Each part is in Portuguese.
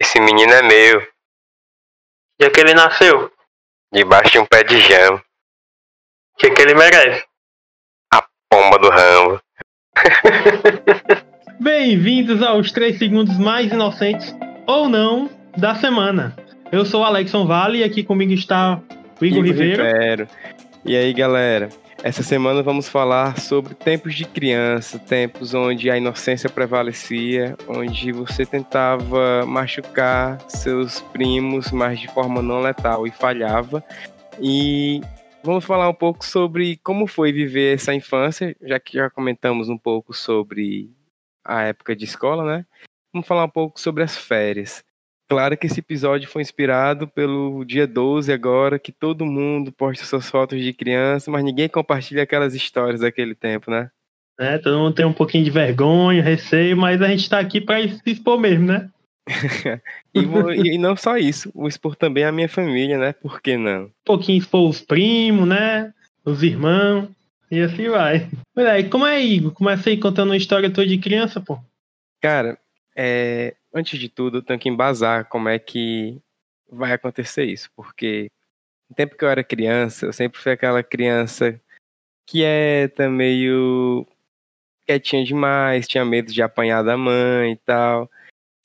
Esse menino é meu, E que ele nasceu? debaixo de um pé de jama, O que, que ele merece? pomba do Rambo. Bem-vindos aos 3 segundos mais inocentes, ou não, da semana. Eu sou o Alexson Vale e aqui comigo está o Igor Ribeiro. Ribeiro. E aí, galera? Essa semana vamos falar sobre tempos de criança, tempos onde a inocência prevalecia, onde você tentava machucar seus primos, mas de forma não letal e falhava. E vamos falar um pouco sobre como foi viver essa infância, já que já comentamos um pouco sobre a época de escola, né? Vamos falar um pouco sobre as férias. Claro que esse episódio foi inspirado pelo dia 12 agora, que todo mundo posta suas fotos de criança, mas ninguém compartilha aquelas histórias daquele tempo, né? né? Todo mundo tem um pouquinho de vergonha, receio, mas a gente está aqui para se expor mesmo, né? E, vou- e não só isso, vou expor também a minha família, né? Por que não? Um pouquinho expor os primos, né? Os irmãos, e assim vai. É, e como é, Igor? Começa aí contando uma história tua de criança, pô. Cara, é, antes de tudo, eu tenho que embasar como é que vai acontecer isso, porque no tempo que eu era criança, eu sempre fui aquela criança quieta, meio quietinha demais, tinha medo de apanhar da mãe e tal.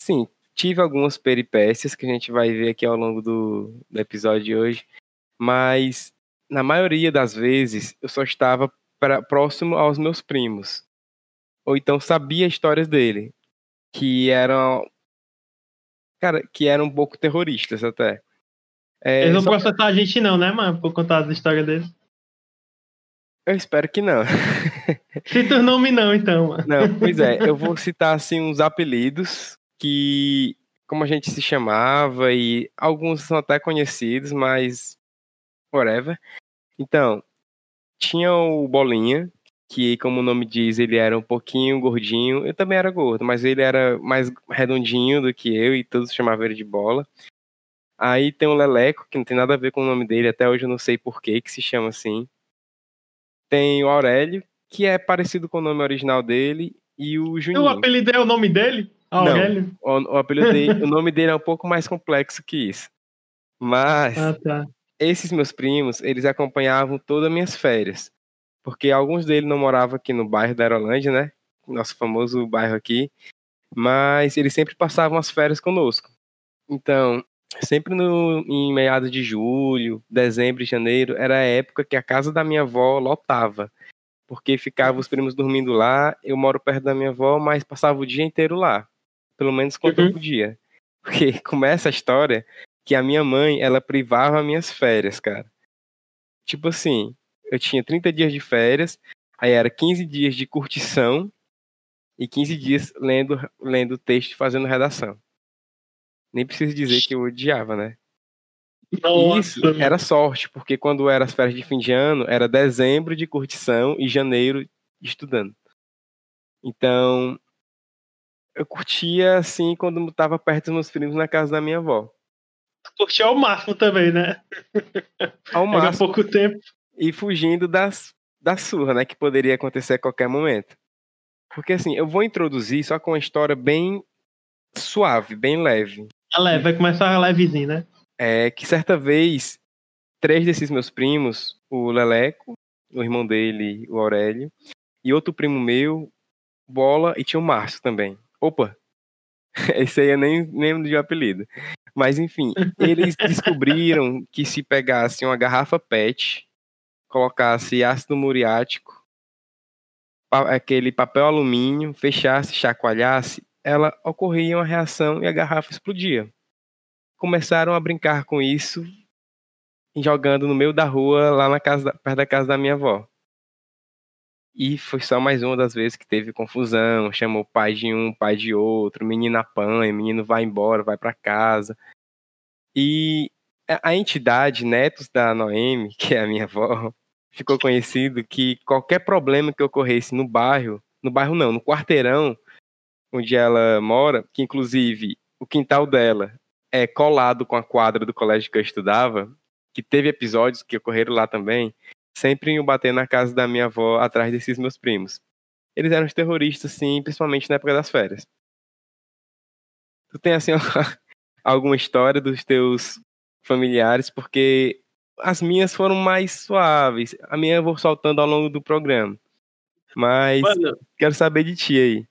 Sim, tive algumas peripécias que a gente vai ver aqui ao longo do, do episódio de hoje, mas na maioria das vezes eu só estava pra- próximo aos meus primos, ou então sabia histórias dele, que eram, cara, que eram um pouco terroristas até. É, Eles não só- processar a gente não, né, mano? Por contar as histórias deles. eu espero que não. Cita o nome não, então, mano. Não, pois é, eu vou citar assim uns apelidos que como a gente se chamava e alguns são até conhecidos, mas whatever. Então, tinha o Bolinha, que como o nome diz, ele era um pouquinho gordinho. Eu também era gordo, mas ele era mais redondinho do que eu e todos chamavam ele de Bola. Aí tem o Leleco, que não tem nada a ver com o nome dele, até hoje eu não sei por que que se chama assim. Tem o Aurélio, que é parecido com o nome original dele, e o E o Juninho. apelido é o nome dele? Aurélio? O, o apelido dele, o nome dele é um pouco mais complexo que isso. Mas Ah, tá. esses meus primos, eles acompanhavam todas as minhas férias. Porque alguns deles não moravam aqui no bairro da Aerolândia, né? Nosso famoso bairro aqui. Mas eles sempre passavam as férias conosco. Então, sempre no, em meados de julho, dezembro e janeiro, era a época que a casa da minha avó lotava. Porque ficavam os primos dormindo lá, eu moro perto da minha avó, mas passava o dia inteiro lá. Pelo menos quanto eu Uhum. podia. Porque começa a história que a minha mãe, ela privava minhas férias, cara. Tipo assim, eu tinha 30 dias de férias, aí era 15 dias de curtição e 15 dias lendo, lendo texto e fazendo redação. Nem preciso dizer que eu odiava, né? Nossa, Isso era sorte, porque quando era as férias de fim de ano, era dezembro de curtição e janeiro estudando. Então, eu curtia assim quando estava perto dos meus primos na casa da minha avó. Curtiu ao máximo também, né? Ao Era máximo. pouco tempo. E fugindo das, da surra, né? Que poderia acontecer a qualquer momento. Porque assim, eu vou introduzir só com uma história bem suave, bem leve. A leve, vai começar levezinho, né? É que certa vez, três desses meus primos, o Leleco, o irmão dele, o Aurélio, e outro primo meu, Bola, e tinha o Márcio também. Opa! Esse aí eu nem lembro de um apelido. Mas enfim, eles descobriram que se pegasse uma garrafa PET, colocasse ácido muriático, aquele papel alumínio, fechasse, chacoalhasse, ela ocorria uma reação e a garrafa explodia. Começaram a brincar com isso, jogando no meio da rua, lá na casa, perto da casa da minha avó. E foi só mais uma das vezes que teve confusão, chamou pai de um, pai de outro, menino apanha, menino vai embora, vai para casa. E a entidade Netos da Noemi, que é a minha avó, ficou conhecido que qualquer problema que ocorresse no bairro, no bairro não, no quarteirão onde ela mora, que inclusive o quintal dela é colado com a quadra do colégio que eu estudava, que teve episódios que ocorreram lá também, sempre iam bater na casa da minha avó atrás desses meus primos. Eles eram os terroristas, sim, principalmente na época das férias. tu tem assim alguma história dos teus familiares, porque as minhas foram mais suaves. A minha eu vou soltando ao longo do programa. Mas Mano, quero saber de ti aí.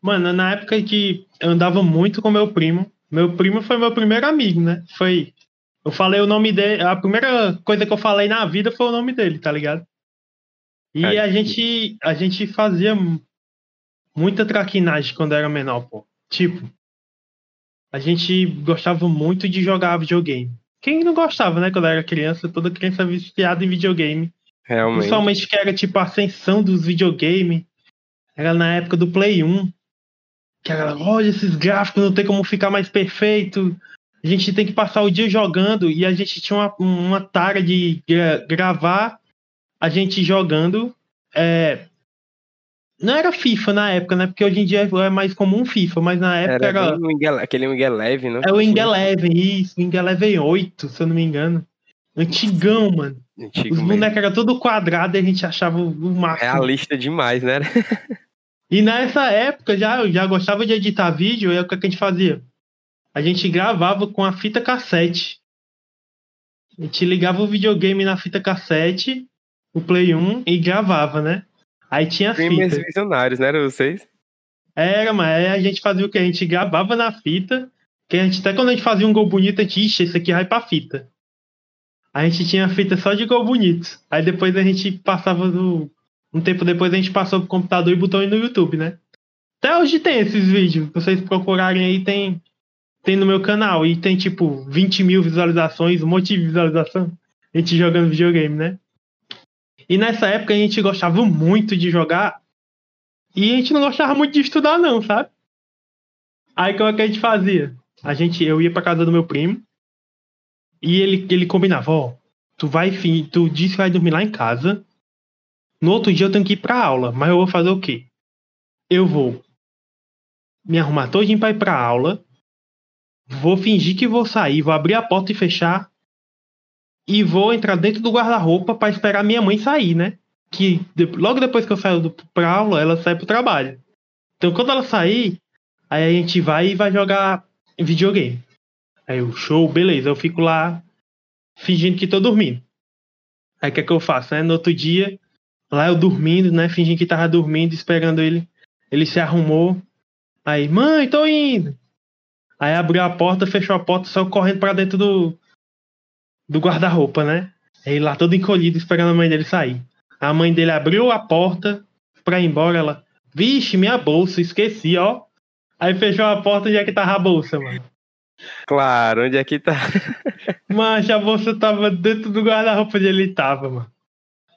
mano, na época que eu andava muito com meu primo, meu primo foi meu primeiro amigo, né? Foi. Eu falei o nome dele. A primeira coisa que eu falei na vida foi o nome dele, tá ligado? E É. a gente, a gente fazia muita traquinagem quando era menor, pô. Tipo, a gente gostava muito de jogar videogame. Quem não gostava, né, quando era criança? Toda criança viciada em videogame. Realmente. Principalmente que era tipo a ascensão dos videogames. Era na época do Play 1. Que era, olha esses gráficos, não tem como ficar mais perfeito. A gente tem que passar o dia jogando e a gente tinha uma, uma tara de gra- gravar a gente jogando. é, Não era FIFA na época, né? Porque hoje em dia é mais comum FIFA, mas na época Era, era. o Wing- aquele Wing Eleven, né? É o Wing Eleven, isso, Wing Eleven 8, se eu não me engano. Antigão, mano. Antigo Os bonecos eram tudo quadrado e a gente achava o o máximo. Realista demais, né? E nessa época já, eu já gostava de editar vídeo, e o que que a gente fazia? A gente gravava com a fita cassete. A gente ligava o videogame na fita cassete, o Play 1, e gravava, né? Aí tinha a Gamers fita. visionários, né? Eram vocês? Era, mas aí a gente fazia o que? A gente gravava na fita, que a gente, até quando a gente fazia um gol bonito, a gente, ixi, esse aqui vai pra fita. A gente tinha fita só de gol bonito. Aí depois a gente passava do. Um tempo depois a gente passou pro computador e botou aí no YouTube, né? Até hoje tem esses vídeos. Se vocês procurarem aí, tem, tem no meu canal. E tem tipo 20 mil visualizações, um monte de visualização. A gente jogando videogame, né? E nessa época a gente gostava muito de jogar. E a gente não gostava muito de estudar, não, sabe? Aí como é que a gente fazia? A gente, eu ia pra casa do meu primo. E ele, ele combinava, ó, tu vai, tu disse que vai dormir lá em casa. No outro dia eu tenho que ir pra aula, mas eu vou fazer o quê? Eu vou me arrumar todinho pra ir pra aula. Vou fingir que vou sair, vou abrir a porta e fechar. E vou entrar dentro do guarda-roupa pra esperar minha mãe sair, né? Que de- logo depois que eu saio do, pra aula, ela sai pro trabalho. Então quando ela sair, aí a gente vai e vai jogar videogame. Aí o show, beleza, eu fico lá fingindo que tô dormindo. Aí o que é que eu faço, né? No outro dia, lá eu dormindo, né? Fingindo que tava dormindo, esperando ele. Ele se arrumou. Aí, mãe, tô indo. Aí abriu a porta, fechou a porta, saiu correndo pra dentro do, do guarda-roupa, né? Aí lá todo encolhido, esperando a mãe dele sair. A mãe dele abriu a porta pra ir embora, ela. Vixe, minha bolsa, esqueci, ó. Aí fechou a porta e já que tava a bolsa, mano. Claro, onde é que tá? Mas a bolsa tava dentro do guarda-roupa onde ele tava, mano.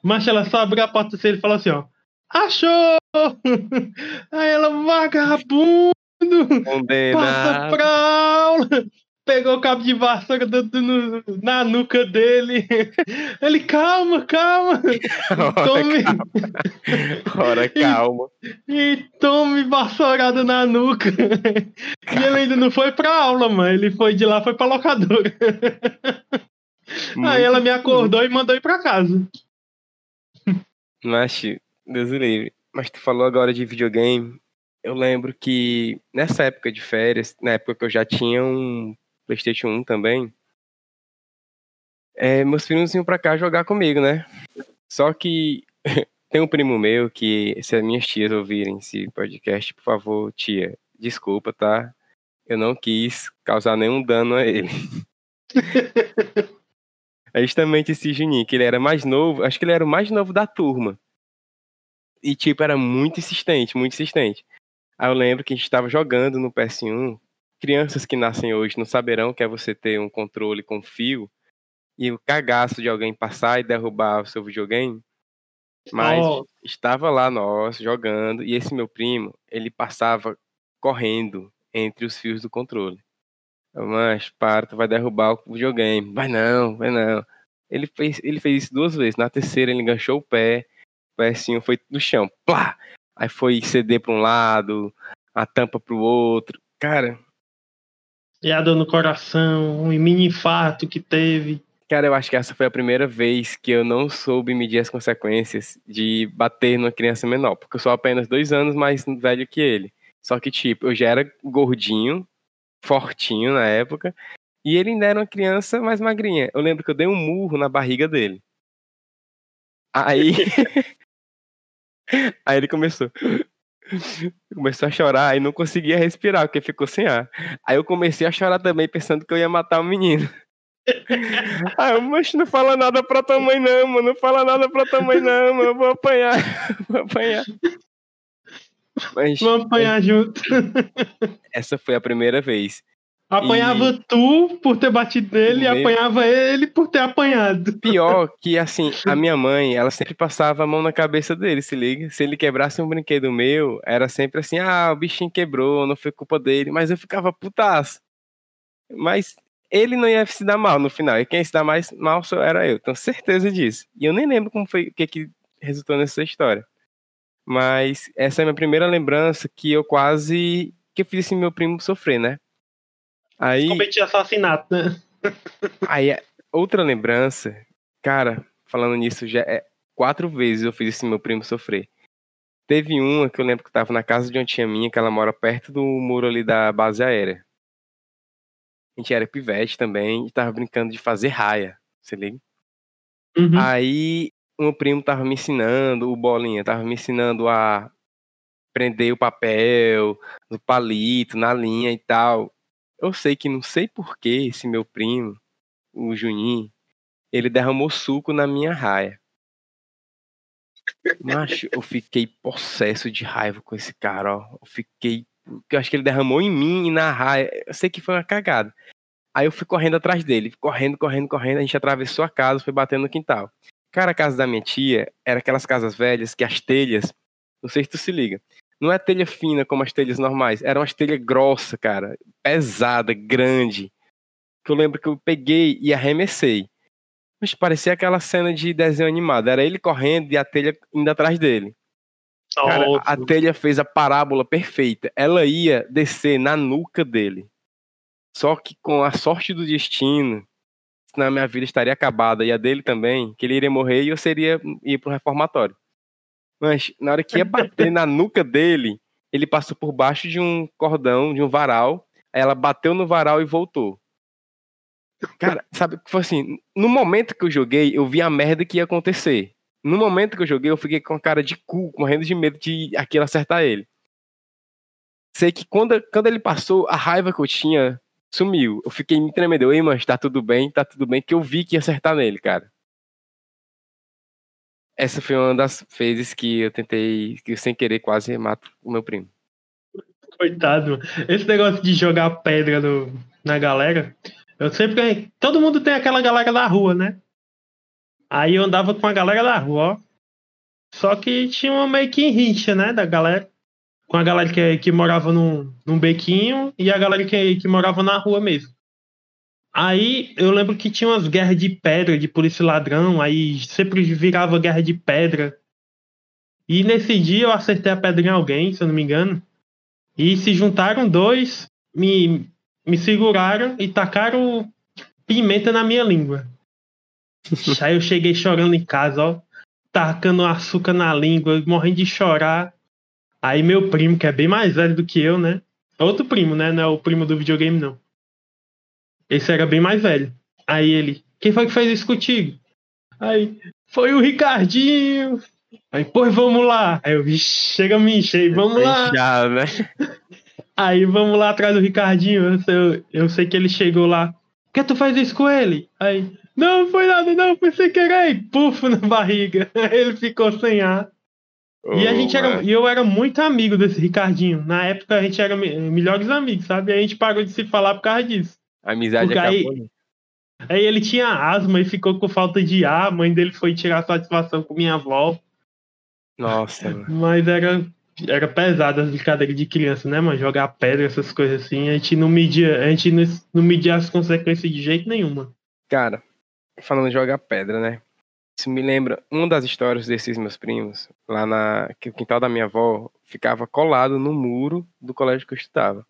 Mas ela só abriu a porta assim, ele falou assim, ó. Achou! Aí ela, vagabundo! Passa Condenado. pra aula! Pegou o cabo de vassoura dentro no- na nuca dele. Ele, calma, calma! Ora, Tome, Ora, calma. e tome vassourada na nuca. E ele ainda não foi pra aula, mano. Ele foi de lá, foi pra locadora. Aí ela me acordou e mandou ir pra casa. Mas, Deus o livre. Mas tu falou agora de videogame. Eu lembro que nessa época de férias, na época que eu já tinha um PlayStation 1 também, é, meus filhos vinham pra cá jogar comigo, né? Só que tem um primo meu que, se as minhas tias ouvirem esse podcast, por favor, tia, desculpa, tá? Eu não quis causar nenhum dano a ele. É justamente esse Juninho, que ele era mais novo, acho que ele era o mais novo da turma. E, tipo, era muito insistente, muito insistente. Aí eu lembro que a gente estava jogando no PS1. Crianças que nascem hoje não saberão que é você ter um controle com fio e o cagaço de alguém passar e derrubar o seu videogame. Mas Oh. estava lá nós jogando e esse meu primo, ele passava correndo entre os fios do controle. Mas, para, tu vai derrubar o videogame. Vai não, vai não. Ele fez, ele fez isso duas vezes. Na terceira, ele enganchou o pé, o PS1 foi no chão. Plá! Aí foi CD para um lado, a tampa pro outro. Cara, E a dor no coração, um mini infarto que teve. cara, eu acho que essa foi a primeira vez que eu não soube medir as consequências de bater numa criança menor. Porque eu sou apenas dois anos mais velho que ele. Só que, tipo, eu já era gordinho fortinho na época. E ele ainda era uma criança mais magrinha. Eu lembro que eu dei um murro na barriga dele. Aí. Aí ele começou. Começou a chorar e não conseguia respirar, porque ficou sem ar. Aí eu comecei a chorar também, pensando que eu ia matar o menino. Aí eu, mas não fala nada pra tua mãe, não, mano. Não fala nada pra tua mãe, não, mano. Eu vou apanhar. Vou apanhar. Mas Vamos apanhar junto. essa foi a primeira vez. Apanhava tu por ter batido nele e apanhava ele por ter apanhado. Pior que, assim, a minha mãe, ela sempre passava a mão na cabeça dele, se liga. Se ele quebrasse um brinquedo meu, era sempre assim, ah, o bichinho quebrou, não foi culpa dele. Mas eu ficava putaço. Mas ele não ia se dar mal no final. E quem ia se dar mais mal só era eu, tenho certeza disso. E eu nem lembro como foi, o que que resultou nessa história. Mas essa é a minha primeira lembrança que eu quase, que eu fiz esse meu primo sofrer, né? Aí... Cometi assassinato, né? Aí, outra lembrança, cara, falando nisso, já é quatro vezes eu fiz esse meu primo sofrer. Teve uma que eu lembro que eu tava na casa de uma tia minha, que ela mora perto do muro ali da base aérea. A gente era pivete também e tava brincando de fazer raia, você liga? Uhum. Aí, um primo tava me ensinando, o Bolinha tava me ensinando a prender o papel, no palito, na linha e tal. Eu sei que não sei porquê esse meu primo, o Juninho, ele derramou suco na minha raia. Macho, eu fiquei possesso de raiva com esse cara, ó. Eu fiquei. Eu acho que ele derramou em mim e na raia. Eu sei que foi uma cagada. Aí eu fui correndo atrás dele, correndo, correndo, correndo. A gente atravessou a casa, foi batendo no quintal. Cara, a casa da minha tia era aquelas casas velhas que as telhas. Não sei se tu se liga. Não é telha fina como as telhas normais. Era uma telha grossa, cara. Pesada, grande. Que eu lembro que eu peguei e arremessei. Mas parecia aquela cena de desenho animado. Era ele correndo e a telha indo atrás dele. Cara, a telha fez a parábola perfeita. Ela ia descer na nuca dele. Só que com a sorte do destino, na minha vida estaria acabada e a dele também, que ele iria morrer e eu seria ir pro reformatório. Mas na hora que ia bater na nuca dele, ele passou por baixo de um cordão, de um varal. Aí ela bateu no varal e voltou. Cara, sabe, foi assim, no momento que eu joguei, eu vi a merda que ia acontecer. No momento que eu joguei, eu fiquei com a cara de cu, morrendo de medo de aquilo acertar ele. Sei que quando, quando ele passou, a raiva que eu tinha sumiu. Eu fiquei me tremendo. Ei, mas tá tudo bem, tá tudo bem, que eu vi que ia acertar nele, cara. Essa foi uma das vezes que eu tentei, que eu sem querer quase mato o meu primo. Coitado. Esse negócio de jogar pedra no, na galera, eu sempre. Todo mundo tem aquela galera da rua, né? Aí eu andava com a galera da rua, ó. Só que tinha uma meio que rixa, né? Da galera. Com a galera que, que morava num, num bequinho e a galera que, que morava na rua mesmo. Aí eu lembro que tinha umas guerras de pedra, de polícia e ladrão, aí sempre virava guerra de pedra. E nesse dia eu acertei a pedra em alguém, se eu não me engano. E se juntaram dois, me, me seguraram e tacaram pimenta na minha língua. Aí eu cheguei chorando em casa, ó. Tacando açúcar na língua, morrendo de chorar. Aí meu primo, que é bem mais velho do que eu, né? Outro primo, né? Não é o primo do videogame, não. Esse era bem mais velho. Aí ele, quem foi que fez isso contigo? Aí, foi o Ricardinho. Aí, pois vamos lá. Aí eu, "Vixe, chega me encher, vamos lá. Já, né? Aí vamos lá atrás do Ricardinho. Eu sei, eu, sei que ele chegou lá. Por que tu faz isso com ele? Aí, não foi nada, não, foi sem querer. E puf na barriga. Aí ele ficou sem ar. E a Oh, gente era, e eu era muito amigo desse Ricardinho. Na época a gente era me- melhores amigos, sabe? Aí a gente parou de se falar por causa disso. A amizade Porque aí- acabou. né? Aí ele tinha asma e ficou com falta de ar. A mãe dele foi tirar satisfação com minha avó. Nossa. Mas era, era pesado as brincadeiras de criança, né, mano? Jogar pedra, essas coisas assim. A gente não media, a gente não, não media as consequências de jeito nenhum, mano. Cara, falando de jogar pedra, né? Isso me lembra uma das histórias desses meus primos, lá na. que o quintal da minha avó ficava colado no muro do colégio que eu estudava.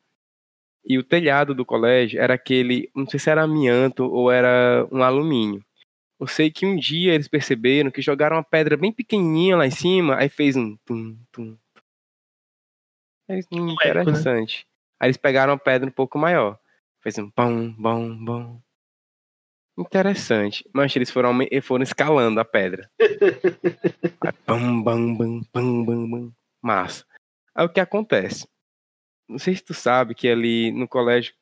E o telhado do colégio era aquele, não sei se era amianto ou era um alumínio. Eu sei que um dia eles perceberam que jogaram uma pedra bem pequenininha lá em cima, aí fez um tum, tum. né? interessante. Aí eles pegaram uma pedra um pouco maior. Fez um bom, bom, bom. Interessante. Mas eles foram, foram escalando a pedra. Aí, bam, bam, bam, bam, bam, bam. Massa. Aí o que acontece? Não sei se tu sabe que ali no colégio.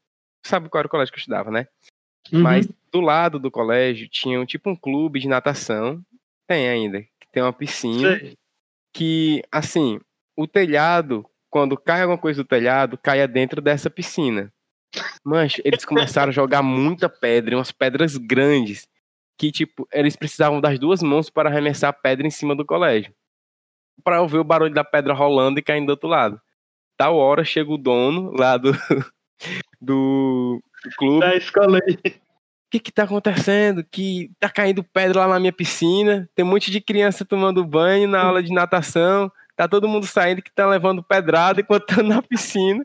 Sabe qual era o colégio que eu estudava, né? Uhum. Mas do lado do colégio tinha um, tipo um clube de natação. Tem ainda. Que tem uma piscina. Sei. Que, assim, o telhado, quando cai alguma coisa do telhado, caia dentro dessa piscina. Mancho, eles começaram a jogar muita pedra, umas pedras grandes. Que, tipo, eles precisavam das duas mãos para arremessar a pedra em cima do colégio. Para ouvir o barulho da pedra rolando e caindo do outro lado. Tal hora chega o dono lá do, do clube Da escola aí. o que que tá acontecendo? Que tá caindo pedra lá na minha piscina, tem um monte de criança tomando banho na aula de natação, tá todo mundo saindo que tá levando pedrada enquanto tá na piscina.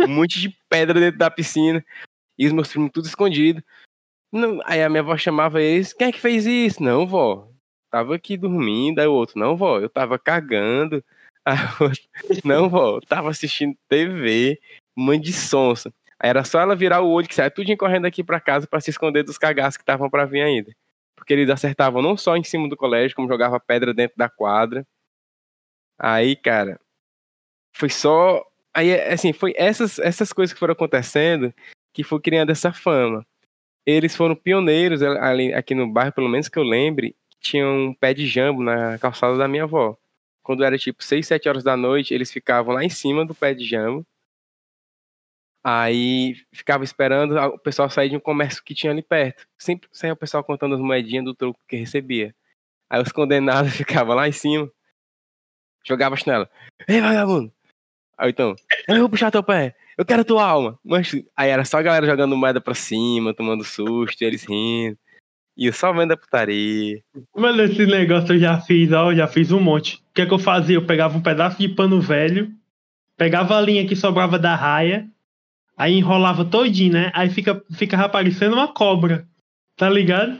Um monte de pedra dentro da piscina. E os meus primos tudo escondido. Não, aí a minha avó chamava eles, quem é que fez isso? Não, vó. Tava aqui dormindo, aí o outro, não, vó, eu tava cagando. A outra, não, vó, tava assistindo TV, mãe de sonsa. Aí era só ela virar o olho que saia tudinho correndo aqui pra casa pra se esconder dos cagaços que estavam pra vir ainda. Porque eles acertavam não só em cima do colégio, como jogava pedra dentro da quadra. Aí, cara, foi só. Aí, assim, foi essas, essas coisas que foram acontecendo que foi criando essa fama. Eles foram pioneiros ali, aqui no bairro, pelo menos que eu lembre, tinha um pé de jambo na calçada da minha avó. Quando era tipo 6, 7 horas da noite, eles ficavam lá em cima do pé de jambo. Aí ficava esperando o pessoal sair de um comércio que tinha ali perto. Sempre saía o pessoal contando as moedinhas do troco que recebia. Aí os condenados ficavam lá em cima, jogava chinela. Ei, vagabundo! Aí então, eu vou puxar teu pé, eu quero tua alma. Mas aí era só a galera jogando moeda pra cima, tomando susto, eles rindo. E eu só vendo a putaria. Mano, esse negócio eu já fiz, ó, eu já fiz um monte. O que é que eu fazia? Eu pegava um pedaço de pano velho, pegava a linha que sobrava da raia, aí enrolava todinho, né? Aí fica, ficava parecendo uma cobra, tá ligado?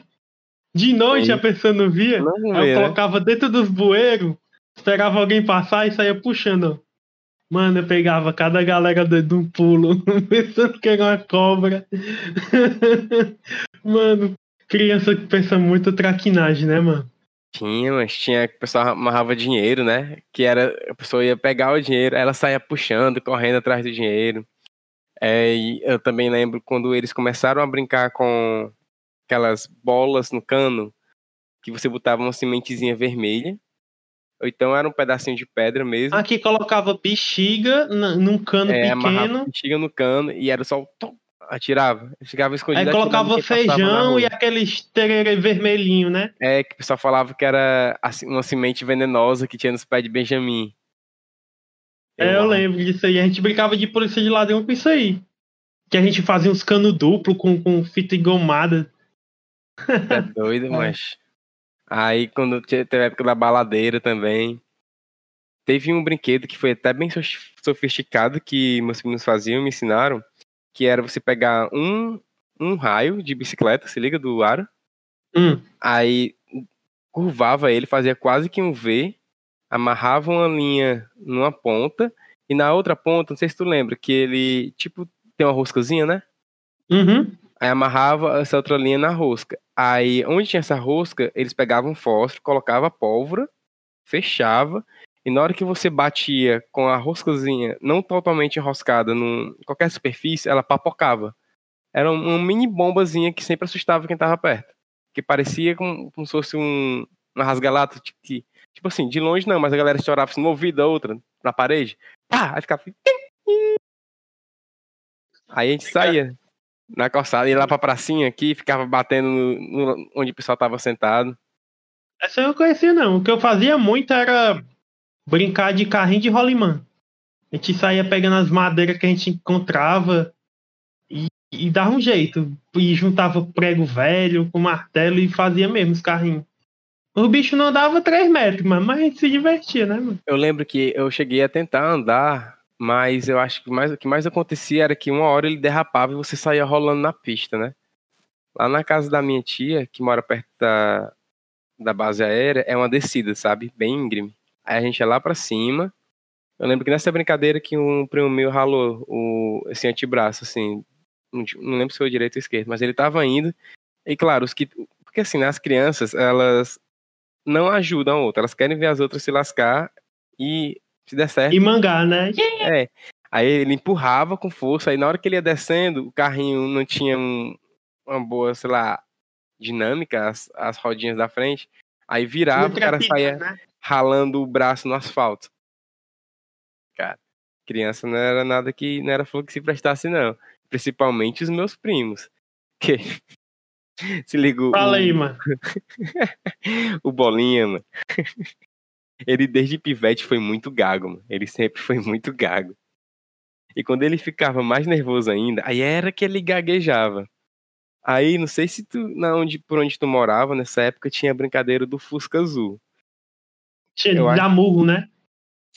De noite Sim. a pessoa não via, Não aí eu né? colocava dentro dos bueiros, esperava alguém passar e saía puxando. Mano, eu pegava cada galera de um pulo, pensando que era uma cobra. mano, criança que pensa muito traquinagem, né, mano? Tinha, mas tinha que o pessoal amarrava dinheiro, né? Que era, a pessoa ia pegar o dinheiro, ela saía puxando, correndo atrás do dinheiro. É, e eu também lembro quando eles começaram a brincar com aquelas bolas no cano, que você botava uma sementezinha vermelha, ou então era um pedacinho de pedra mesmo. Aqui colocava bexiga num cano é, pequeno. bexiga no cano e era só o tom, atirava. Ficava escondido Aí colocava feijão e aquele tererê vermelhinho, né? É, que o pessoal falava que era assim, uma semente venenosa que tinha nos pés de Benjamin. É, eu lembro disso aí. A gente brincava de polícia de ladrão com isso aí. Que a gente fazia uns canos duplo com, com fita engomada. É doido, mas. Aí quando te- teve a época da baladeira também. Teve um brinquedo que foi até bem sof- sofisticado que meus primos faziam, me ensinaram, que era você pegar um, um raio de bicicleta, se liga, do aro, Hum. aí curvava ele, fazia quase que um V, amarrava uma linha numa ponta, e na outra ponta, não sei se tu lembra, que ele, tipo, tem uma roscazinha, né? Uhum. Aí amarrava essa outra linha na rosca. Aí, onde tinha essa rosca, eles pegavam fósforo, colocava pólvora, fechava, e na hora que você batia com a roscazinha não totalmente enroscada em qualquer superfície, ela papocava. Era um- uma mini bombazinha que sempre assustava quem tava perto. Que parecia como, como se fosse um, uma rasgalata, tipo, que- tipo assim, de longe não, mas a galera estourava assim, no ouvido outra, na parede. Pá, aí ficava. Aí a gente saía na calçada, ia lá pra pracinha aqui, ficava batendo no, no- onde o pessoal tava sentado. Essa eu não conhecia, não. O que eu fazia muito era brincar de carrinho de rolimã. A gente saía pegando as madeiras que a gente encontrava e, e dava um jeito. E juntava prego velho com martelo e fazia mesmo os carrinhos. O bicho não dava 3 metros, mas, a gente se divertia, né, mano? Eu lembro que eu cheguei a tentar andar, mas eu acho que mais, o que mais acontecia era que uma hora ele derrapava e você saía rolando na pista, né? Lá na casa da minha tia, que mora perto da, da base aérea, é uma descida, sabe? Bem íngreme. Aí a gente ia lá pra cima. Eu lembro que nessa brincadeira que um primo meu ralou o, esse antebraço, assim, não, não lembro se foi direito ou esquerdo, mas ele tava indo. E claro, os que. Porque assim, né, as crianças, elas não ajudam a outra, elas querem ver as outras se lascar e se der certo. E mangá, né? É. Aí ele empurrava com força, aí na hora que ele ia descendo, o carrinho não tinha um- uma boa, sei lá, dinâmica, as, as rodinhas da frente. Aí virava, o cara saía né? Ralando o braço no asfalto. Cara, criança não era nada que não era flor que se prestasse, não. Principalmente os meus primos. Que se ligou. Fala o, aí, mano. o Bolinha, mano. Ele desde pivete foi muito gago, mano. Ele sempre foi muito gago. E quando ele ficava mais nervoso ainda, aí era que ele gaguejava. Aí, não sei se tu, na onde, por onde tu morava, nessa época, tinha a brincadeira do Fusca Azul. Tinha Eu acho- murro, né?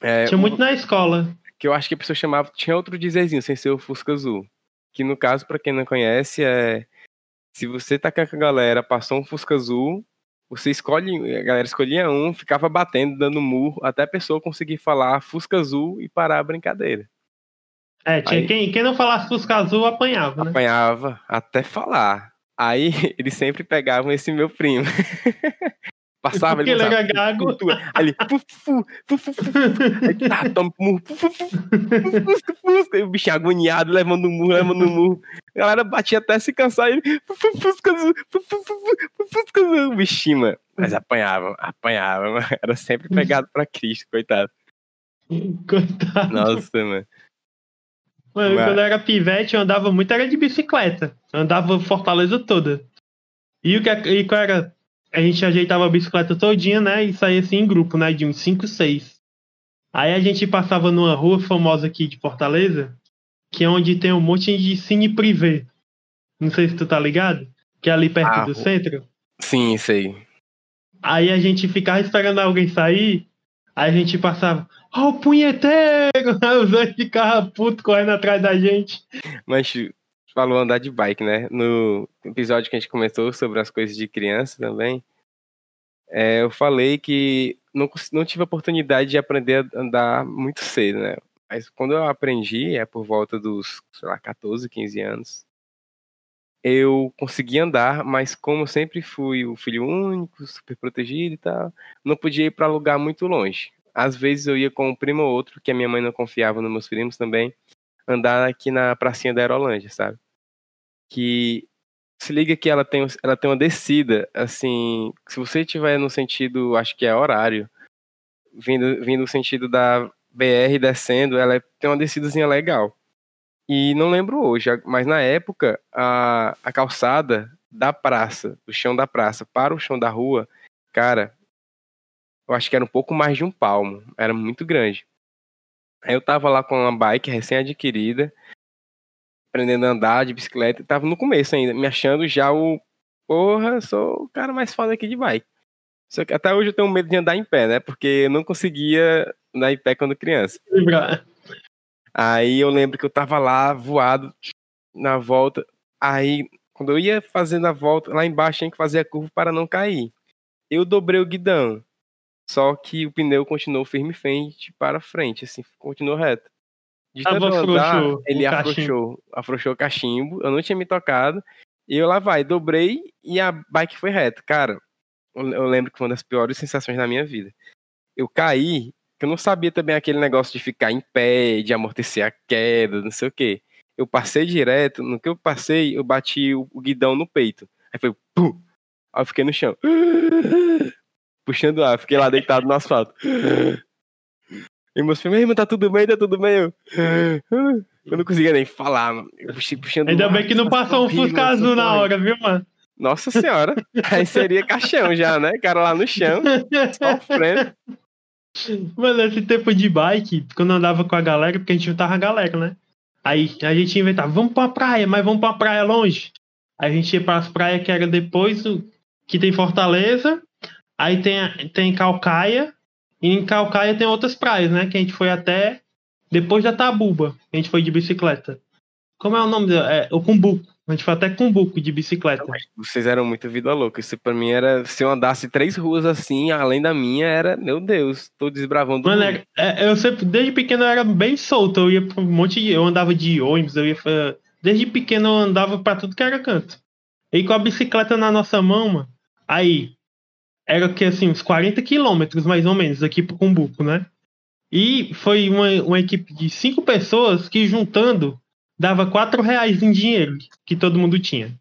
É, Tinha muito na escola. que eu acho que a pessoa chamava, tinha outro dizerzinho, sem ser o Fusca Azul. Que no caso, pra quem não conhece, é se você tá com a galera, passou um Fusca Azul, você escolhe, a galera escolhia um, ficava batendo, dando murro, até a pessoa conseguir falar Fusca Azul e parar a brincadeira. É, tinha Aí- quem, quem não falasse Fusca Azul apanhava, né? Apanhava até falar. Aí eles sempre pegavam esse meu primo. Passava, ele era passava, gago. tua. Aí ele, fu, fu, fu, fu, fu, Aí tá, toma murro, fu, fu, fu, fu, fusca, fusca. E o bichinho agoniado, levando um murro, levando um murro. A galera batia até se cansar. Ele, fu, fu, fusca azul, fu, fu, fu, fu, fu, fusca. O bichinho, mano. Mas apanhava, apanhava, mano. Era sempre pegado pra Cristo, coitado. Coitado. Nossa, mano. Mano, Mas- quando eu era pivete, eu andava muito, era de bicicleta. Eu andava Fortaleza toda. E o que e qual era? A gente ajeitava a bicicleta todinha, né? E saía assim em grupo, né? De uns 5, 6. Aí a gente passava numa rua famosa aqui de Fortaleza, que é onde tem um monte de cine privê. Não sei se tu tá ligado. Que é ali perto Ah, do centro. Sim, isso aí. Aí a gente ficava esperando alguém sair. Aí a gente passava, ó, o punheteiro! Os dois ficavam putos correndo atrás da gente. Mas falou andar de bike, né? No episódio que a gente comentou sobre as coisas de criança também, é, eu falei que não, não tive a oportunidade de aprender a andar muito cedo, né? Mas quando eu aprendi, é por volta dos, sei lá, 14, 15 anos, eu consegui andar, mas como eu sempre fui o filho único, super protegido e tal, não podia ir para lugar muito longe. Às vezes eu ia com um primo ou outro, que a minha mãe não confiava nos meus primos também, andar aqui na pracinha da Aerolândia, sabe? Que se liga que ela tem, ela tem uma descida, assim, se você tiver no sentido, acho que é horário, vindo, vindo no sentido da BR descendo, ela é- tem uma descidazinha legal. E não lembro hoje, mas na época, a, a calçada da praça, do chão da praça para o chão da rua, cara, eu acho que era um pouco mais de um palmo, era muito grande. Aí eu tava lá com uma bike recém-adquirida, aprendendo a andar de bicicleta, e tava no começo ainda, me achando já o. Porra, sou o cara mais foda aqui de bike. Só que até hoje eu tenho medo de andar em pé, né? Porque eu não conseguia andar em pé quando criança. Aí eu lembro que eu tava lá, voado, na volta. Aí, quando eu ia fazendo a volta, lá embaixo tinha que fazer a curva para não cair. Eu dobrei o guidão. Só que o pneu continuou firme frente para frente, assim, continuou reto. De tanto andar, ele afrouxou, afrouxou o cachimbo, eu não tinha me tocado. E eu lá vai, dobrei e a bike foi reta. Cara, eu lembro que foi uma das piores sensações da minha vida. Eu caí, que eu não sabia também aquele negócio de ficar em pé, de amortecer a queda, não sei o quê. Eu passei direto, no que eu passei, eu bati o, o guidão no peito. Aí foi, pum! Aí eu fiquei no chão. Puxando ar, fiquei lá deitado no asfalto. E meus filhos, irmão, tá tudo bem, tá tudo bem. Eu, eu não conseguia nem falar, mano. Eu puxei, puxando Ainda ar, bem que não passou um Fusca azul na hora, viu, mano? Nossa senhora. Aí seria caixão já, né? Cara lá no chão, sofrendo. Mano, esse tempo de bike, quando eu andava com a galera, porque a gente juntava a galera, né? Aí a gente inventava, vamos pra praia, mas vamos pra praia longe. Aí a gente ia pras praias que era depois do. que tem Fortaleza, aí tem, tem Calcaia, e em Calcaia tem outras praias, né? Que a gente foi até depois da Tabuba, a gente foi de bicicleta. Como é o nome? dela? É, o Cumbuco. A gente foi até Cumbuco de bicicleta. Vocês eram muito vida louca. Isso pra mim era. Se eu andasse três ruas assim, além da minha, era. Meu Deus, tô desbravando. Mano, era- é, eu sempre, desde pequeno eu era bem solto. Eu ia pra um monte de. Eu andava de ônibus, eu ia pra Desde pequeno eu andava pra tudo que era canto. E com a bicicleta na nossa mão, mano, aí era que assim, uns 40 quilômetros mais ou menos aqui pro Cumbuco, né? E foi uma, uma equipe de cinco pessoas que juntando dava quatro reais em dinheiro que todo mundo tinha.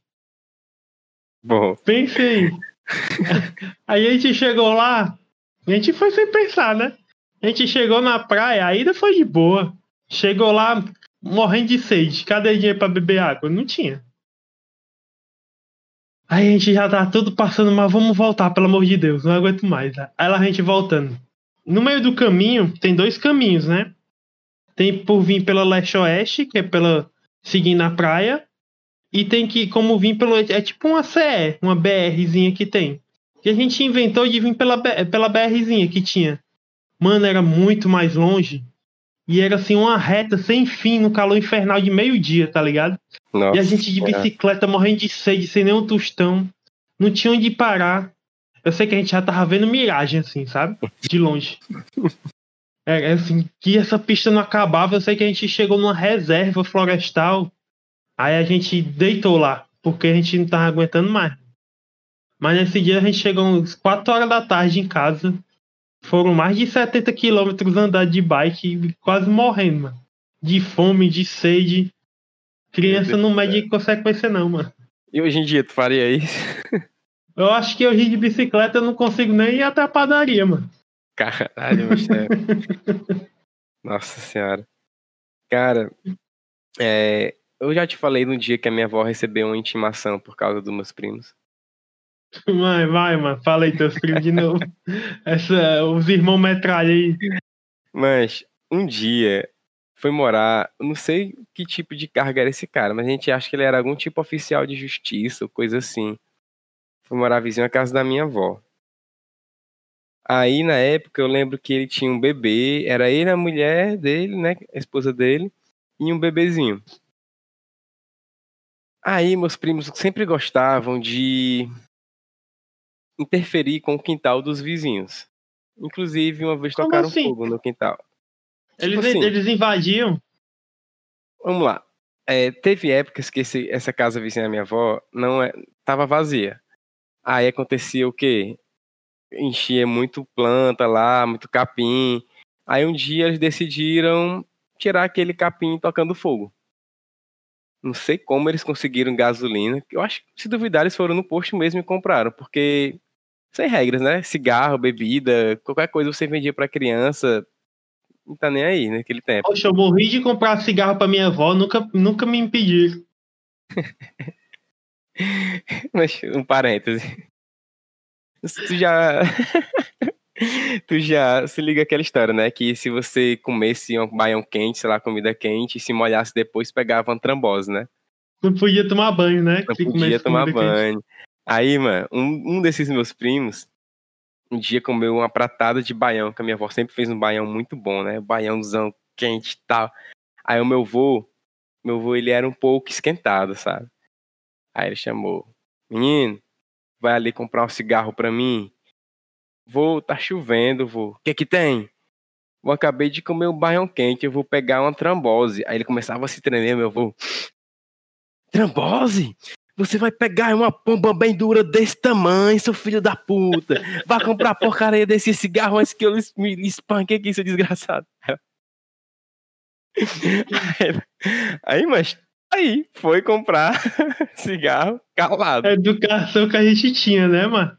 Bom, Pensei. Aí a gente chegou lá, a gente foi sem pensar, né? A gente chegou na praia, a ida foi de boa. Chegou lá morrendo de sede. Cadê dinheiro pra beber água? Não tinha. Aí a gente já tá tudo passando, mas vamos voltar, pelo amor de Deus, não aguento mais. Aí a gente voltando. No meio do caminho, tem dois caminhos, né? Tem por vir pela leste-oeste, que é pela. seguindo a praia. E tem que, como vir pelo. É tipo uma CE, uma BRzinha que tem. Que a gente inventou de vir pela, pela BRzinha que tinha. Mano, era muito mais longe. E era assim, uma reta sem fim no calor infernal de meio-dia, tá ligado? nossa. E a gente de bicicleta morrendo de sede, sem nenhum tostão. Não tinha onde parar. Eu sei que a gente já tava vendo miragem, assim, sabe? De longe. É, é assim, que essa pista não acabava. Eu sei que a gente chegou numa reserva florestal. Aí a gente deitou lá, porque a gente não tava aguentando mais. Mas nesse dia a gente chegou uns 4 horas da tarde em casa. Foram mais de 70 quilômetros andar de bike, quase morrendo, mano. De fome, de sede. Criança não mede consequência, não, mano. E hoje em dia, tu faria isso? Eu acho que hoje de bicicleta eu não consigo nem ir até a padaria, mano. Caralho, meu chefe. Nossa senhora. Cara, é, eu já te falei no dia que a minha avó recebeu uma intimação por causa dos meus primos. Vai, vai, mano. Fala aí, teus primos de novo. Essa, os irmãos metralha aí. Mas um dia foi morar, não sei que tipo de carga era esse cara, mas a gente acha que ele era algum tipo oficial de justiça ou coisa assim. Foi morar vizinho à casa da minha avó. Aí na época eu lembro que ele tinha um bebê, era ele, a mulher dele, né, a esposa dele, e um bebezinho. Aí meus primos sempre gostavam de interferir com o quintal dos vizinhos. Inclusive, uma vez Como tocaram assim? fogo no quintal. Eles, assim, eles invadiam. Vamos lá. É, teve épocas que esse- essa casa vizinha da minha avó não é, tava vazia. Aí acontecia o quê? Enchia muito planta lá, muito capim. Aí um dia eles decidiram tirar aquele capim tocando fogo. Não sei como eles conseguiram gasolina. Eu acho que, se duvidar, eles foram no posto mesmo e compraram, porque sem regras, né? Cigarro, bebida, qualquer coisa você vendia pra criança, não tá nem aí naquele tempo. Poxa, eu morri de comprar cigarro pra minha avó, nunca, nunca me impediram. Mas um parêntese. Tu já. tu já se liga aquela história, né? Que se você comesse um baião quente, sei lá, comida quente, e se molhasse depois, pegava uma trombose, né? Não podia tomar banho, né? Não podia tomar comida quente. Aí, mano, um, um desses meus primos, um dia comeu uma pratada de baião, que a minha avó sempre fez um baião muito bom, né? Baiãozão quente e tal. Aí o meu vô, meu vô, ele era um pouco esquentado, sabe? Aí ele chamou, menino, vai ali comprar um cigarro pra mim? Vô, tá chovendo, vô. O que que tem? Eu acabei de comer um baião quente, eu vou pegar uma trombose. Aí ele começava a se tremer, meu vô. Trombose? Você vai pegar uma pomba bem dura desse tamanho, seu filho da puta. Vai comprar porcaria desse cigarro antes que eu me espanque aqui, seu desgraçado. Aí, aí, mas aí, foi comprar cigarro calado. A educação que a gente tinha, né, mano?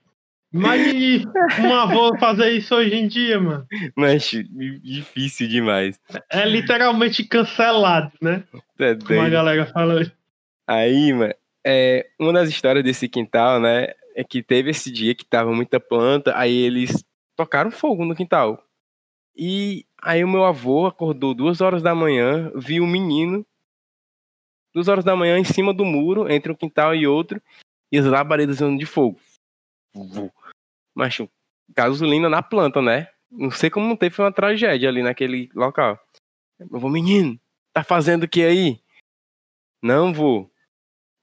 Imagine um avô fazer isso hoje em dia, mano. Mas difícil demais. É literalmente cancelado, né? É Como a galera fala. Aí, mano, é, uma das histórias desse quintal, né, é que teve esse dia que tava muita planta, aí eles tocaram fogo no quintal. E aí o meu avô acordou duas horas da manhã, viu um menino, duas horas da manhã, em cima do muro, entre um quintal e outro, e as labaredas de fogo. Macho, gasolina na planta, né? Não sei como não teve uma tragédia ali naquele local. Menino, tá fazendo o que aí? Não vou.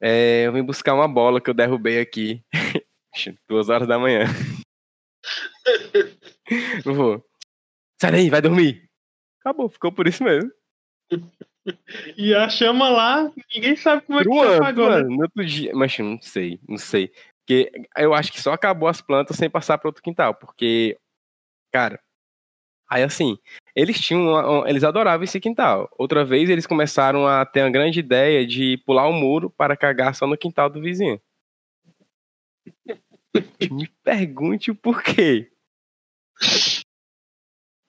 É, eu vim buscar uma bola que eu derrubei aqui. Duas horas da manhã. Eu vou. Sai daí, vai dormir. Acabou, ficou por isso mesmo. E a chama lá, ninguém sabe como é que Truando, apagou, né? mano, no outro dia. Mas não sei, não sei. Porque eu acho que só acabou as plantas sem passar para outro quintal. Porque, cara, aí assim, eles tinham. eles adoravam esse quintal. Outra vez eles começaram a ter uma grande ideia de pular o muro para cagar só no quintal do vizinho. Me pergunte o porquê.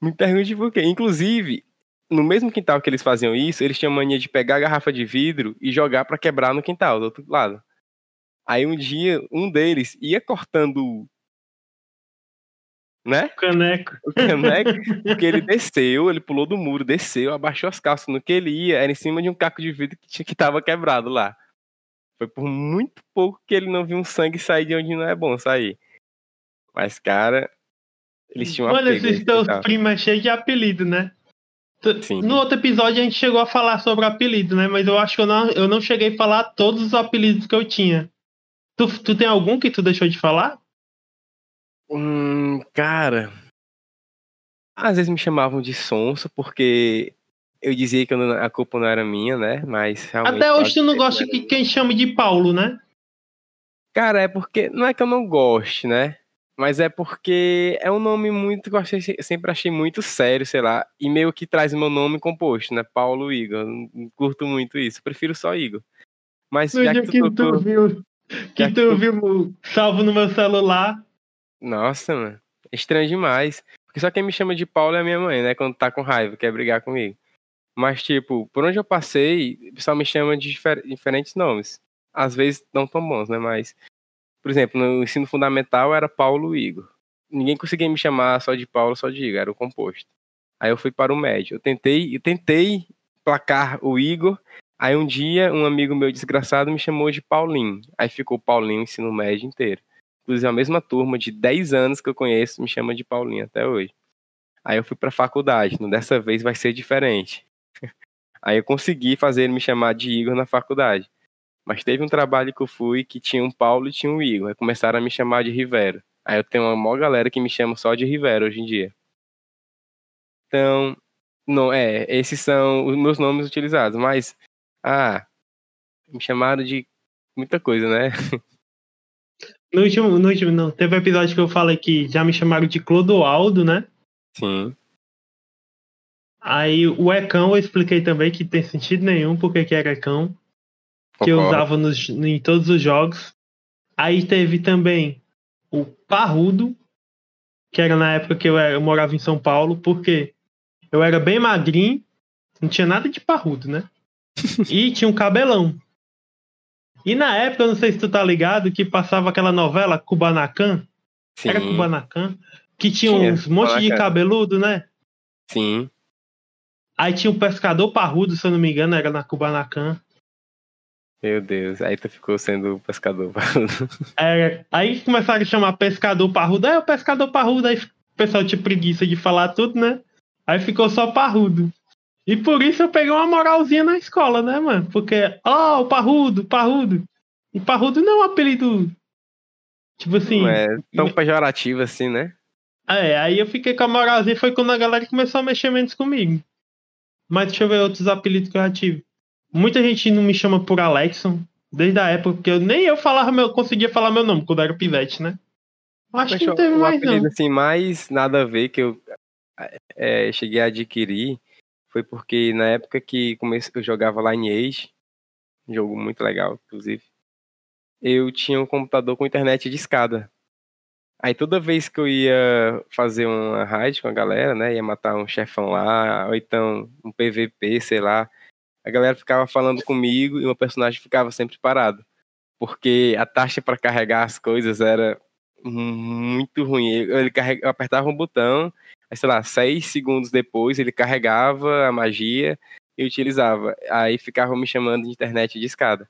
Me pergunte por quê. Inclusive, no mesmo quintal que eles faziam isso, eles tinham mania de pegar a garrafa de vidro e jogar pra quebrar no quintal, do outro lado. Aí um dia, um deles ia cortando, né, Caneco. o caneco, porque ele desceu, ele pulou do muro, desceu, abaixou as calças. No que ele ia, era em cima de um caco de vidro que, tinha, que tava quebrado lá. Foi por muito pouco que ele não viu um sangue sair de onde não é bom sair. Mas, cara, eles tinham Mano, esses esse teus quintal. primos é cheio de apelido, né? Sim. No outro episódio a gente chegou a falar sobre apelido, né? Mas eu acho que eu não, eu não cheguei a falar todos os apelidos que eu tinha. Tu, tu tem algum que tu deixou de falar? Hum, cara. Às vezes me chamavam de sonso, porque eu dizia que eu não- a culpa não era minha, né? Mas realmente. Até hoje tu não gosta que quem chame de Paulo, né? Cara, é porque. Não é que eu não goste, né? Mas é porque é um nome muito que eu achei- sempre achei muito sério, sei lá. E meio que traz meu nome composto, né? Paulo Igor. Não curto muito isso. Prefiro só Igor. Mas No já que que tu tu tocou. viu, que que tu tu- viu salvo no meu celular. Nossa, mano. Estranho demais. Porque só quem me chama de Paulo é a minha mãe, né? Quando tá com raiva, quer brigar comigo. Mas, tipo, por onde eu passei, o pessoal me chama de difer- diferentes nomes. Às vezes não tão bons, né? Mas, por exemplo, no ensino fundamental era Paulo Igor. Ninguém conseguia me chamar só de Paulo, só de Igor, era o composto. Aí eu fui para o médio. Eu tentei, eu tentei placar o Igor. Aí um dia, um amigo meu desgraçado me chamou de Paulinho. Aí ficou Paulinho o ensino médio inteiro. Inclusive, a mesma turma de 10 anos que eu conheço me chama de Paulinho até hoje. Aí eu fui pra faculdade. No dessa vez vai ser diferente. Aí eu consegui fazer ele me chamar de Igor na faculdade. Mas teve um trabalho que eu fui que tinha um Paulo e tinha um Igor. Aí começaram a me chamar de Rivero. Aí eu tenho uma maior galera que me chama só de Rivero hoje em dia. Então, não, é, esses são os meus nomes utilizados. Mas, ah, me chamaram de muita coisa, né? No último, no último, não. Teve um episódio que eu falei que já me chamaram de Clodoaldo, né? Sim. Aí o Ecão eu expliquei também que tem sentido nenhum porque que era Ecão. que eu usava nos, em todos os jogos. Aí teve também o Parrudo, que era na época que eu, era- eu morava em São Paulo, porque eu era bem magrinho, não tinha nada de parrudo, né? e tinha um cabelão. E na época, eu não sei se tu tá ligado, que passava aquela novela Kubanacan, Sim. era Kubanacan, que tinha Tinha, uns monte de cabeludo, né? Sim. Aí tinha um pescador parrudo, se eu não me engano, era na Kubanacan. Meu Deus. Aí tu ficou sendo pescador. É, aí começaram a chamar pescador parrudo. Aí o pescador parrudo, aí o pessoal tinha preguiça de falar tudo, né? Aí ficou só parrudo. E por isso eu peguei uma moralzinha na escola, né, mano? Porque, ó, o parrudo, parrudo. E parrudo não é um apelido. Tipo assim. Não é tão pejorativo assim, né? É, aí eu fiquei com a moralzinha foi quando a galera começou a mexer menos comigo. Mas deixa eu ver outros apelidos que eu já tive. Muita gente não me chama por Alexson, desde a época que eu nem eu falava meu, conseguia falar meu nome quando era pivete, né? Acho Mas que não teve o mais apelido não. assim, mais nada a ver que eu é, cheguei a adquirir foi porque na época que comecei, eu jogava Lineage, um jogo muito legal, inclusive, eu tinha um computador com internet de escada. Aí toda vez que eu ia fazer uma raid com a galera, né, ia matar um chefão lá, ou então um PVP, sei lá, a galera ficava falando comigo e o meu personagem ficava sempre parado. Porque a taxa para carregar as coisas era muito ruim. Ele carrega, eu apertava um botão, aí, sei lá, seis segundos depois ele carregava a magia e utilizava. Aí ficava me chamando de internet de escada.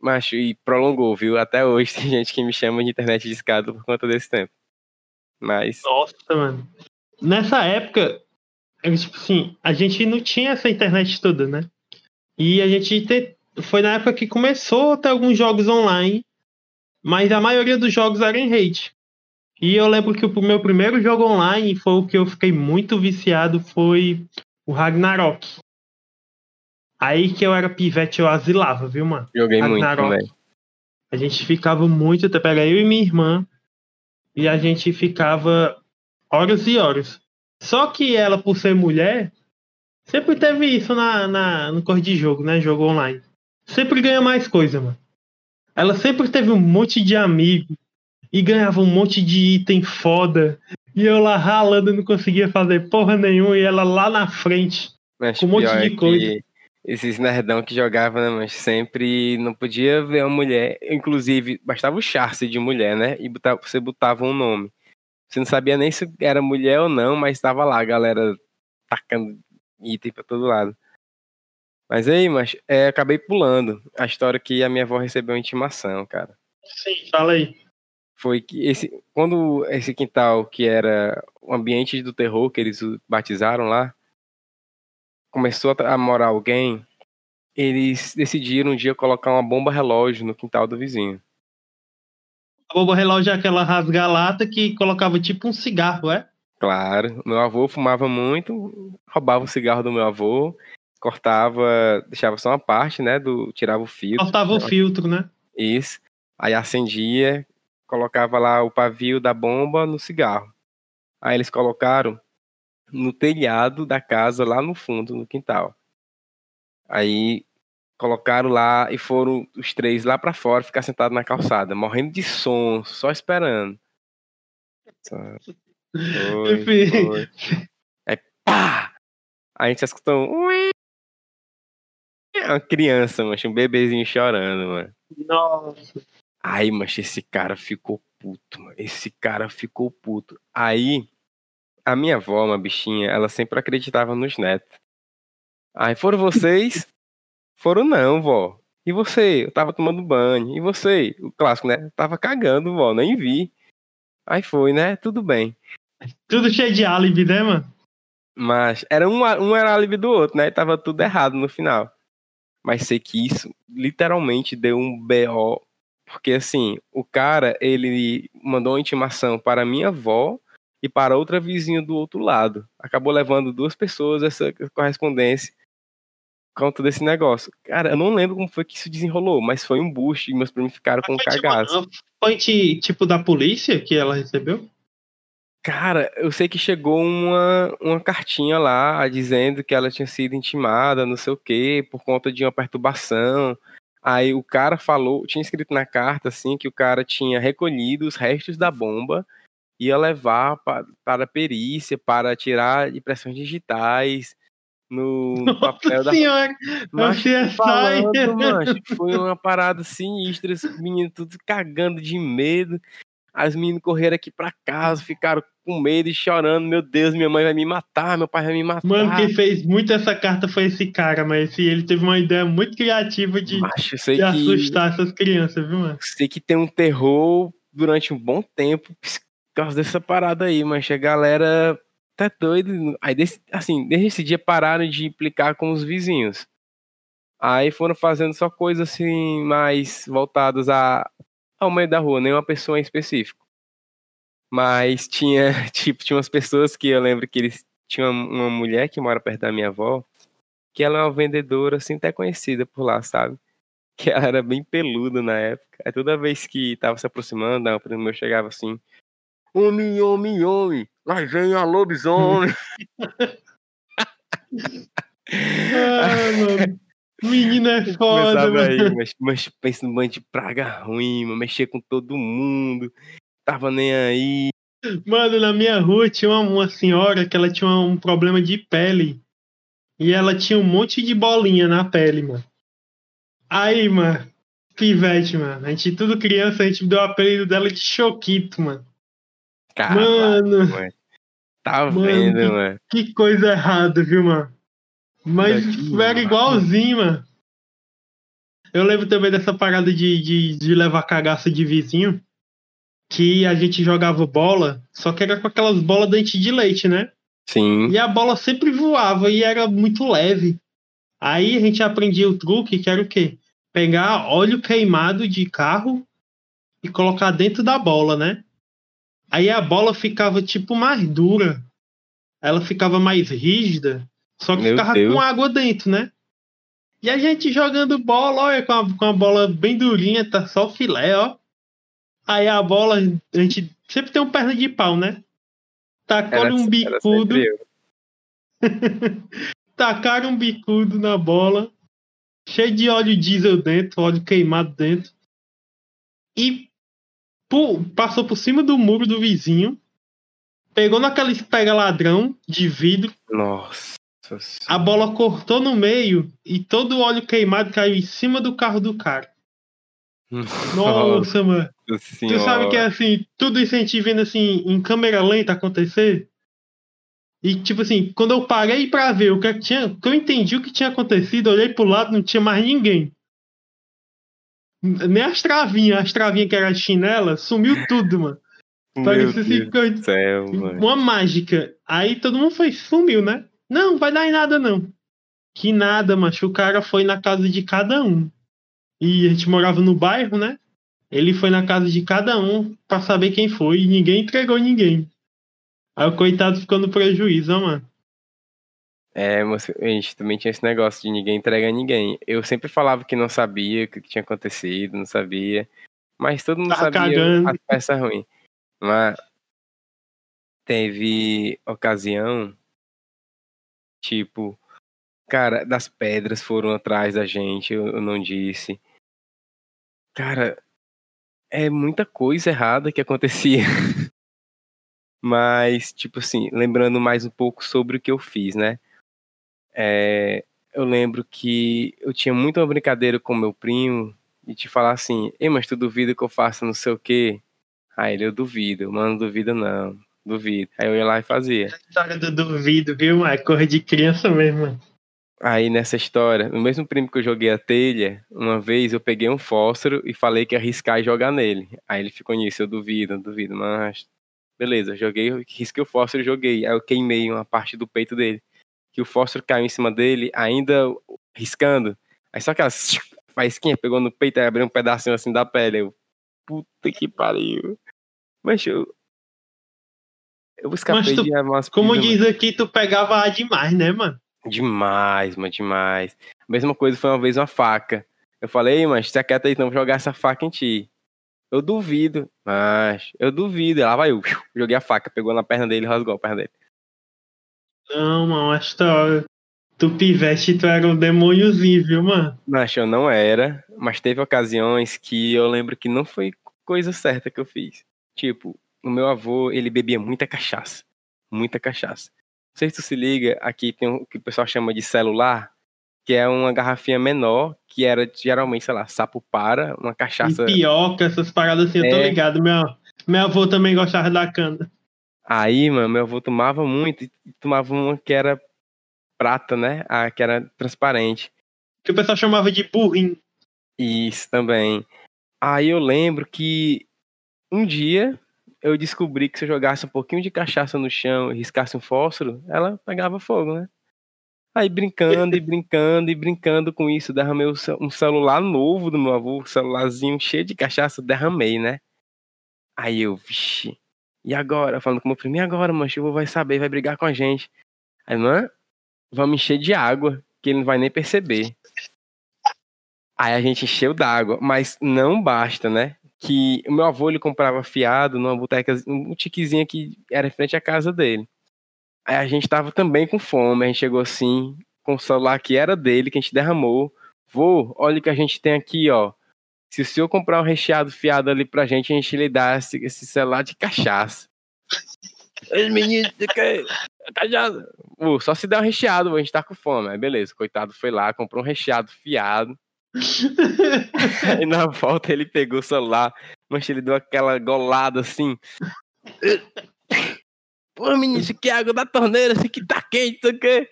Macho, e prolongou, viu? Até hoje tem gente que me chama de internet de escada por conta desse tempo. Mas, Nossa, mano. Nessa época, eu, tipo assim, a gente não tinha essa internet toda, né? E a gente te- foi na época que começou a ter alguns jogos online, mas a maioria dos jogos era em rede. E eu lembro que o meu primeiro jogo online foi o que eu fiquei muito viciado, foi o Ragnarok. Aí que eu era pivete, eu asilava, viu, mano? Joguei muito Ragnarok. também. A gente ficava muito tempo, era eu e minha irmã, e a gente ficava horas e horas. Só que ela, por ser mulher, sempre teve isso na, na, no cor de jogo, né? Jogo online. Sempre ganha mais coisa, mano. Ela sempre teve um monte de amigo e ganhava um monte de item foda. E eu lá ralando não conseguia fazer porra nenhuma, e ela lá na frente. Mas Com um monte de é coisa. Esses nerdão que jogavam, né, mas sempre não podia ver uma mulher. Inclusive, bastava o charce de mulher, né? E botava- você botava um nome. Você não sabia nem se era mulher ou não, mas estava lá, a galera tacando item pra todo lado. Mas aí, mas é, acabei pulando a história que a minha avó recebeu uma intimação, cara. Sim, fala aí. Foi que esse, quando esse quintal, que era o ambiente do terror que eles batizaram lá, começou a, a morar alguém, eles decidiram um dia colocar uma bomba relógio no quintal do vizinho. A bomba relógio é aquela rasga-lata que colocava tipo um cigarro, é? Claro, meu avô fumava muito, roubava o cigarro do meu avô, cortava, deixava só uma parte, né, do tirava o filtro. Cortava o filtro, né? Isso. Aí acendia, colocava lá o pavio da bomba no cigarro. Aí eles colocaram no telhado da casa, lá no fundo, no quintal. Aí colocaram lá e foram os três lá pra fora, ficar sentados na calçada, morrendo de sono, só esperando. Foi, foi. Aí pá! Aí a gente escutou um... ué. Uma criança, mancha, um bebezinho chorando, mano. Nossa. Aí, mas esse cara ficou puto, mano. Esse cara ficou puto. Aí, a minha avó, uma bichinha, ela sempre acreditava nos netos. Aí, foram vocês? Foram não, vó. E você? Eu tava tomando banho. E você? O clássico, né? Eu tava cagando, vó, nem vi. Aí foi, né? Tudo bem. Tudo cheio de álibi, né, mano? Mas era um, um era álibi do outro, né? Tava tudo errado no final. Mas sei que isso literalmente deu um BO. Porque assim, o cara, ele mandou uma intimação para minha avó e para outra vizinha do outro lado. Acabou levando duas pessoas essa correspondência por conta desse negócio. Cara, eu não lembro como foi que isso desenrolou, mas foi um boost e meus primos ficaram com um tipo, cagaço. foi de- tipo da polícia que ela recebeu? Cara, eu sei que chegou uma, uma cartinha lá dizendo que ela tinha sido intimada, não sei o quê, por conta de uma perturbação. Aí o cara falou, tinha escrito na carta assim que o cara tinha recolhido os restos da bomba, ia levar pa- para a perícia para tirar impressões digitais no, no papel Nossa da senhora! Mas falando, mancho, foi uma parada sinistra, os meninos tudo cagando de medo. As meninas correram aqui pra casa, ficaram com medo e chorando. Meu Deus, minha mãe vai me matar, meu pai vai me matar. Mano, quem fez muito essa carta foi esse cara, mas ele teve uma ideia muito criativa de, Macho, de que, assustar essas crianças, viu, mano? sei que tem um terror durante um bom tempo por causa dessa parada aí, mas a galera tá doido. Aí, desse, assim, desde esse dia pararam de implicar com os vizinhos. Aí foram fazendo só coisas assim, mais voltadas a, ao meio da rua, nem uma pessoa em específico. Mas tinha, tipo, tinha umas pessoas que eu lembro que eles tinham uma, uma mulher que mora perto da minha avó, que ela é uma vendedora, assim, até conhecida por lá, sabe? Que ela era bem peluda na época. Aí toda vez que tava se aproximando, o primo meu chegava assim, homem, homem, homem, lá vem a lobisomem. Ah, mano. Menino é foda, mano. aí, mas, mas pensa num bando de praga ruim, mano, mexia com todo mundo, tava nem aí. Mano, na minha rua tinha uma, uma senhora que ela tinha um problema de pele. E ela tinha um monte de bolinha na pele, mano. Aí, mano, pivete, mano. A gente, tudo criança, a gente deu o apelido dela de Choquito, mano. Mano, mano. Tá Mano, vendo, que- mano? que coisa errada, viu, mano? Mas era igualzinho, mano. Eu lembro também dessa parada de, de, de levar cagaça de vizinho. Que a gente jogava bola, só que era com aquelas bolas dente de leite, né? Sim. E a bola sempre voava e era muito leve. Aí a gente aprendia o truque, que era o quê? Pegar óleo queimado de carro e colocar dentro da bola, né? Aí a bola ficava tipo mais dura. Ela ficava mais rígida, só que Meu ficava Deus. com água dentro, né? E a gente jogando bola, olha, com a, com a bola bem durinha, tá só o filé, ó. Aí a bola, a gente sempre tem um perna de pau, né? Tacou-lhe um bicudo, tacaram um bicudo na bola, cheio de óleo diesel dentro, óleo queimado dentro. E pu- passou por cima do muro do vizinho, pegou naqueles pega ladrão de vidro, Nossa. A bola cortou no meio e todo o óleo queimado caiu em cima do carro do cara. Nossa, mano. Tu sabe que é assim, tudo isso a gente vendo assim em câmera lenta acontecer? E tipo assim, quando eu parei pra ver o que, é tinha, que eu entendi o que tinha acontecido, olhei pro lado, não tinha mais ninguém. Nem as travinhas, as travinhas que eram chinela, sumiu tudo, mano. Parecia assim, mano. uma mágica. Aí todo mundo foi, sumiu, né? Não, vai dar em nada não. Que nada, macho. O cara foi na casa de cada um. E a gente morava no bairro, né? Ele foi na casa de cada um pra saber quem foi e ninguém entregou ninguém. Aí o coitado ficou no prejuízo, ó, mano. É, a gente também tinha esse negócio de ninguém entrega a ninguém. Eu sempre falava que não sabia o que tinha acontecido, não sabia. Mas todo mundo Tava sabia cagando. as peças ruins. Mas teve ocasião, tipo, cara, das pedras foram atrás da gente, eu, eu não disse. Cara, é muita coisa errada que acontecia. Mas, tipo assim, lembrando mais um pouco sobre o que eu fiz, né? É, eu lembro que eu tinha muito uma brincadeira com meu primo e te falar assim, ei, mas tu duvida que eu faça não sei o quê? Aí ele, eu duvido, mano, duvida não, duvido. Aí eu ia lá e fazia. História do duvido, viu, mano? É Coisa de criança mesmo, mano. Aí nessa história, no mesmo primo que eu joguei a telha, uma vez eu peguei um fósforo e falei que ia arriscar e jogar nele. Aí ele ficou nisso, eu duvido, eu duvido, mas beleza, joguei, risquei o fósforo e joguei. Aí eu queimei uma parte do peito dele. Que o fósforo caiu em cima dele, ainda riscando. Aí só aquela faísquinha pegou no peito e abriu um pedacinho assim da pele. Eu, puta que pariu. Mas eu. Eu escapei Mas tu- de umas Como pisas, diz aqui, tu pegava A demais, né, mano? Demais, mano, demais. A mesma coisa foi uma vez uma faca. Eu falei, mas você quer aí, então vou jogar essa faca em ti. Eu duvido, mas eu duvido. Lá vai eu. Joguei a faca, pegou na perna dele e rasgou a perna dele. Não, mano, a história. Tu pivete, tu era um demôniozinho, viu, mano? Mas eu não era, mas teve ocasiões que eu lembro que não foi coisa certa que eu fiz. Tipo, o meu avô, ele bebia muita cachaça. Muita cachaça. Não sei se tu se liga, aqui tem o que o pessoal chama de celular, que é uma garrafinha menor, que era geralmente, sei lá, sapo para, uma cachaça. E pioca, essas paradas assim, eu tô É. ligado. Meu, meu avô também gostava da cana. Aí, mano, meu avô tomava muito e tomava uma que era prata, né? A que era transparente. Que o pessoal chamava de burrinho. Isso também. Aí eu lembro que um dia eu descobri que se eu jogasse um pouquinho de cachaça no chão e riscasse um fósforo, ela pegava fogo, né? Aí brincando e brincando e brincando com isso, derramei um celular novo do meu avô, um celularzinho cheio de cachaça, derramei, né? Aí eu, vixi, e agora? Falando com meu primo, e agora, mancho? O vai saber, vai brigar com a gente. Aí, mano, vamos encher de água, que ele não vai nem perceber. Aí a gente encheu d'água, mas não basta, né? Que o meu avô ele comprava fiado numa boteca, um tiquezinho que era em frente à casa dele. Aí a gente tava também com fome, a gente chegou assim, com o celular que era dele, que a gente derramou. Vô, olha o que a gente tem aqui, ó. Se o senhor comprar um recheado fiado ali pra gente, a gente lhe dá esse, esse celular de cachaça. Ei, menino, você quer cachaça? Vô, só se der um recheado, vô, a gente tá com fome. Aí beleza, coitado foi lá, comprou um recheado fiado. E na volta ele pegou o celular, mas ele deu aquela golada assim. Pô, menino, isso aqui é água da torneira, isso aqui tá quente, isso aqui.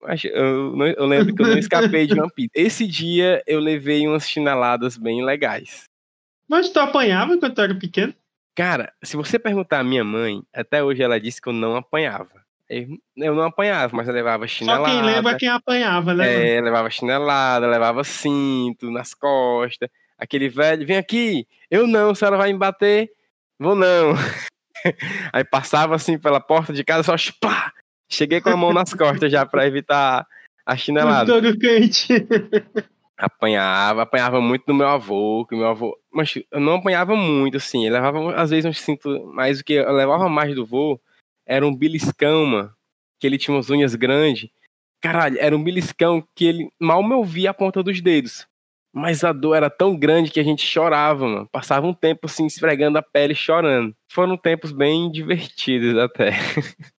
Mas eu, não- eu lembro que eu não escapei de uma pizza. Esse dia eu levei umas chineladas bem legais. Mas tu apanhava quando tu era pequeno? Cara, se você perguntar à minha mãe, até hoje ela disse que eu não apanhava. Eu não apanhava, mas eu levava Só chinelada. quem lembra é quem apanhava, né? É, levava chinelada, levava cinto nas costas. Aquele velho, vem aqui. Eu não, a senhora vai me bater? Vou não. Aí passava assim pela porta de casa, só pá! Cheguei com a mão nas costas já pra evitar A chinelada. Couro quente. Apanhava, apanhava muito do meu avô, que meu avô. Mas eu não apanhava muito, assim. Eu levava, às vezes, uns cinto mais do que eu levava mais do vô. Era um beliscão, mano. Que ele tinha umas unhas grandes. Caralho, era um beliscão que ele mal me ouvia a ponta dos dedos. Mas a dor era tão grande que a gente chorava, mano. Passava um tempo assim, esfregando a pele, chorando. Foram tempos bem divertidos até.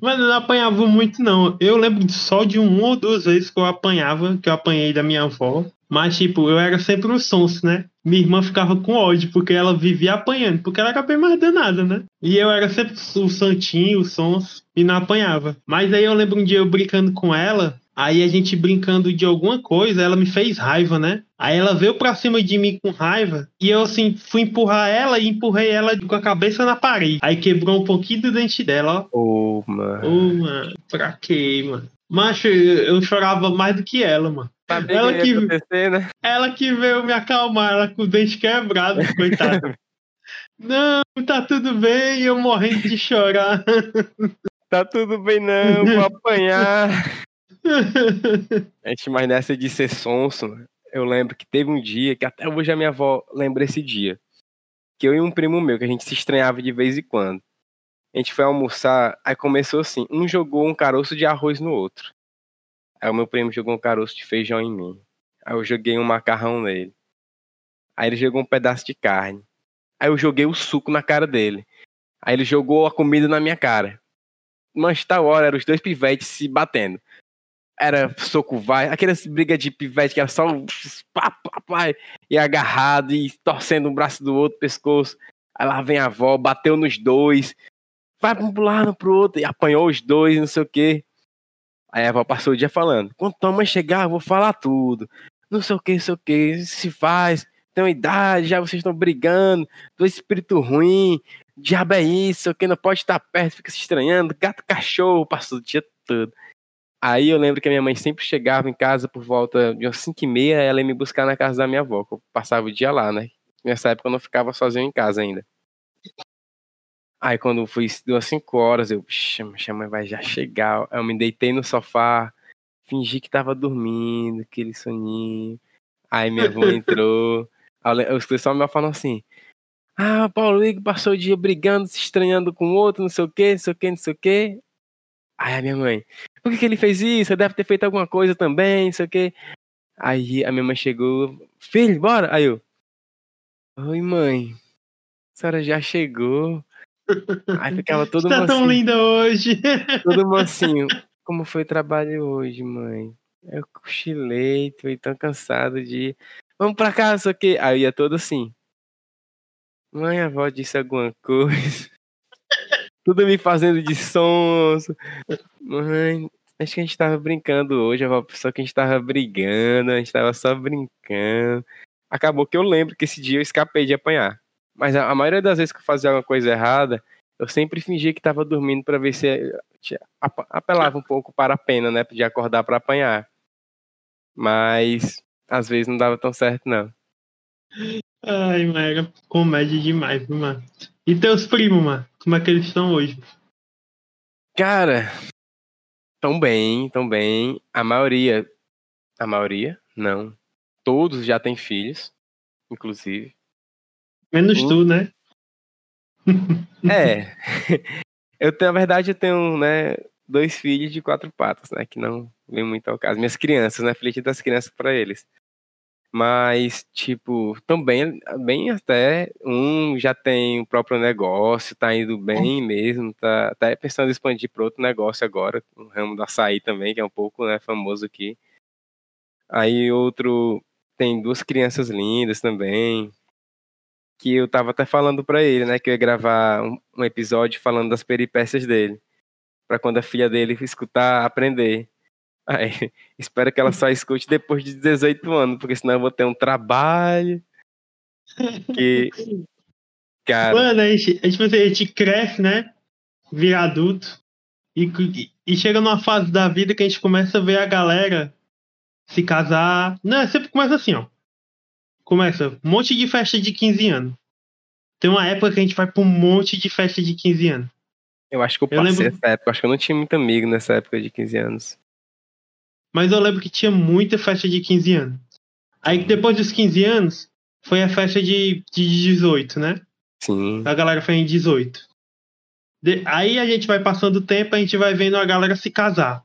Mas eu não apanhava muito, não. Eu lembro só de uma ou duas vezes que eu apanhava, que eu apanhei da minha avó. Mas, tipo, eu era sempre o sonso, né? Minha irmã ficava com ódio, porque ela vivia apanhando, porque ela era bem mais danada, né? E eu era sempre o santinho, o sonso, e não apanhava. Mas aí eu lembro um dia eu brincando com ela, Aí a gente brincando de alguma coisa, ela me fez raiva, né? Aí ela veio pra cima de mim com raiva e eu assim fui empurrar ela e empurrei ela com a cabeça na parede. Aí quebrou um pouquinho do dente dela, ó. Ô, mano. Ô, mano, pra quê, mano? Macho, eu chorava mais do que ela, mano. Ela que né? Ela que veio me acalmar, ela com o dente quebrado, coitada. Não, tá tudo bem, eu morrendo de chorar. Tá tudo bem, não, vou apanhar. A gente, mas nessa de ser sonso, eu lembro que teve um dia, que até hoje a minha avó lembra esse dia, que eu e um primo meu, que a gente se estranhava de vez em quando. A gente foi almoçar, aí começou assim, um jogou um caroço de arroz no outro. Aí o meu primo jogou um caroço de feijão em mim. Aí eu joguei um macarrão nele. Aí ele jogou um pedaço de carne. Aí eu joguei o suco na cara dele. Aí ele jogou a comida na minha cara. Mas tal hora eram os dois pivetes se batendo era soco vai, aquelas brigas de pivete que era só pá, e agarrado e torcendo um braço do outro, pescoço. Aí lá vem a avó, bateu nos dois, vai pra um lado pro outro, e apanhou os dois, não sei o quê. Aí a avó passou o dia falando: quando tua mãe chegar, eu vou falar tudo. Não sei o que, não sei o que, se faz, tem uma idade, já vocês estão brigando, do espírito ruim, diabo é isso, que não pode estar perto, fica se estranhando, gato, cachorro, passou o dia todo. Aí eu lembro que a minha mãe sempre chegava em casa por volta de umas 5 e meia, ela ia me buscar na casa da minha avó, que eu passava o dia lá, né? Nessa época eu não ficava sozinho em casa ainda. Aí quando fui deu umas 5 horas, eu, "Puxa, a mãe vai já chegar. Eu me deitei no sofá, fingi que tava dormindo, aquele soninho. Aí minha avó entrou. Eu escutei só minha falando assim: Ah, Paulo Igor passou o dia brigando, se estranhando com o outro, não sei o que, não sei o que, não sei o que. Aí a minha mãe, por que, que ele fez isso? Deve ter feito alguma coisa também, não sei o quê. Aí a minha mãe chegou, filho, bora. Aí eu, oi mãe, a senhora já chegou. Aí ficava todo tá tão linda hoje. todo mansinho. Como foi o trabalho hoje, mãe? Eu cochilei, tô tão cansado de. Vamos pra sei o quê. Aí ia todo assim. Mãe, a avó disse alguma coisa. Tudo me fazendo de sonso. Mãe, acho que a gente tava brincando hoje, a avó pensou que a gente tava brigando, a gente tava só brincando. Acabou que eu lembro que esse dia eu escapei de apanhar. Mas a, a maioria das vezes que eu fazia alguma coisa errada, eu sempre fingia que tava dormindo pra ver se eh, apelava um pouco para a pena, né, de acordar pra apanhar. Mas às vezes não dava tão certo não. Ai, mano, era comédia demais, viu, mano. E teus primos, mano? Como é que eles estão hoje? Cara, tão bem, tão bem. A maioria, a maioria, não. Todos já têm filhos, inclusive. Menos Hum. tu, né? É. Eu tenho, na verdade, eu tenho, né, dois filhos de quatro patas, né, que não vem muito ao caso. Minhas crianças, né, feliz das crianças para eles. Mas, tipo, também, bem até, um já tem o próprio negócio, tá indo bem mesmo, tá até pensando em expandir para outro negócio agora, o ramo do açaí também, que é um pouco, né, famoso aqui. Aí outro tem duas crianças lindas também, que eu tava até falando pra ele, né, que eu ia gravar um, um episódio falando das peripécias dele, Pra quando a filha dele escutar, aprender. Aí, espero que ela só escute depois de 18 anos, porque senão eu vou ter um trabalho que cara, Mano, a gente, a gente, a gente cresce, né? Vira adulto. E, e chega numa fase da vida que a gente começa a ver a galera se casar. Não, sempre começa assim, ó. Começa um monte de festa de 15 anos. Tem uma época que a gente vai pra um monte de festa de 15 anos. eu acho que eu Eu passei lembro- essa época, acho que eu não tinha muito amigo nessa época de 15 anos. mas eu lembro que tinha muita festa de 15 anos. Aí depois dos 15 anos, foi a festa de, de 18, né? Sim. A galera foi em 18. De- aí a gente vai passando o tempo, a gente vai vendo a galera se casar.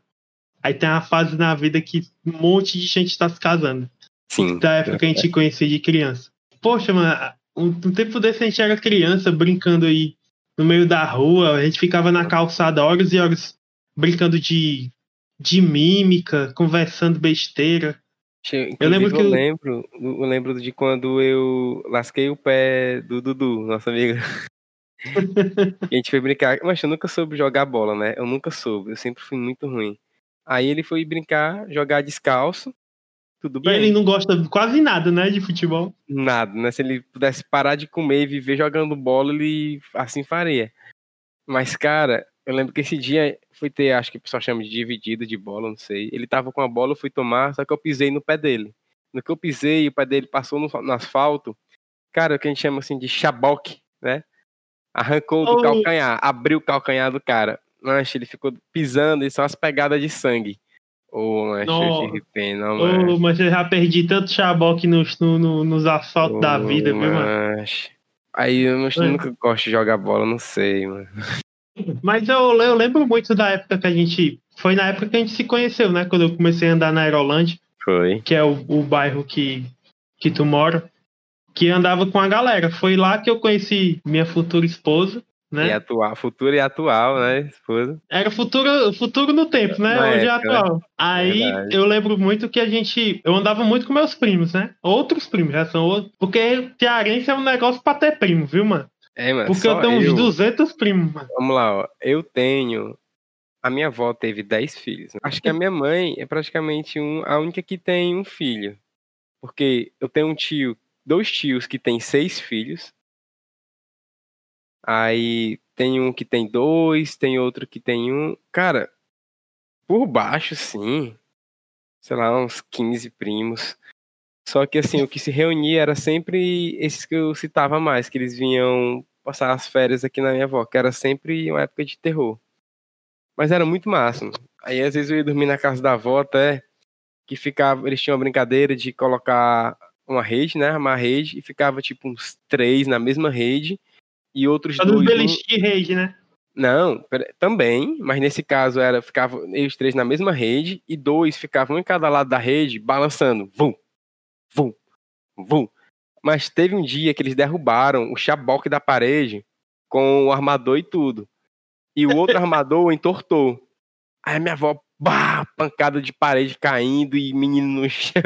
Aí tem uma fase na vida que um monte de gente tá se casando. Sim. Da época que a gente conhecia de criança. Poxa, mano, um, um tempo desse a gente era criança brincando aí no meio da rua, a gente ficava na calçada horas e horas brincando de, de mímica, conversando besteira. Eu lembro que eu eu- lembro, eu lembro de quando eu lasquei o pé do Dudu, nosso amigo. e a gente foi brincar. Mas eu nunca soube jogar bola, né? Eu nunca soube. Eu sempre fui muito ruim. Aí ele foi brincar, jogar descalço. Tudo E bem. ele não gosta quase nada, né, de futebol. Nada, né? Se ele pudesse parar de comer e viver jogando bola, ele assim faria. Mas, cara, eu lembro que esse dia foi ter, acho que o pessoal chama de dividida de bola, não sei. Ele tava com a bola, eu fui tomar, só que eu pisei no pé dele. No que eu pisei, o pé dele passou no, no asfalto. Cara, o que a gente chama assim de chaboque, né? Arrancou do Oh. calcanhar, abriu o calcanhar do cara. Mancha, ele ficou pisando e só as pegadas de sangue. Ô, mancha, eu Nossa. tive pena, mano. Ô, mas eu já perdi tanto chaboque nos, no, no- nos asfaltos da vida, viu, mano? Mas... Aí eu não- É. nunca gosto de jogar bola, não sei, mano. Mas eu, eu lembro muito da época que a gente. Foi na época que a gente se conheceu, né? Quando eu comecei a andar na Aerolândia, Foi. que é o, o bairro que, que tu mora, que andava com a galera. Foi lá que eu conheci minha futura esposa, E né? atual, futuro e atual, né, esposa? Era futuro, futuro no tempo, né? Na Hoje é né? atual. Aí Verdade. eu lembro muito que a gente. Eu andava muito com meus primos, né? Outros primos, já são outros. Porque cearense é um negócio pra ter primo, viu, mano? É, mano, Porque eu tenho uns eu. 200 primos, mano. Vamos lá, ó. Eu tenho. A minha avó teve 10 filhos. né? Acho que a minha mãe é praticamente um, a única que tem um filho. Porque eu tenho um tio, dois tios que tem seis filhos. Aí tem um que tem dois, tem outro que tem um. Cara, por baixo, sim. Sei lá, uns 15 primos. Só que assim, o que se reunia era sempre esses que eu citava mais, que eles vinham passar as férias aqui na minha avó, que era sempre uma época de terror. Mas era muito mano. Aí às vezes eu ia dormir na casa da avó até, que ficava, eles tinham uma brincadeira de colocar uma rede, né, uma rede, e ficava tipo uns três na mesma rede, e outros dos dois... beliche de rede, né? Não, pera- também, mas nesse caso era, ficava eles três na mesma rede, e dois ficavam em cada lado da rede, balançando, vum, vum, vum. Mas teve um dia que eles derrubaram o chaboque da parede com o armador e tudo. E o outro armador entortou. Aí a minha avó, bah, pancada de parede caindo e menino no chão.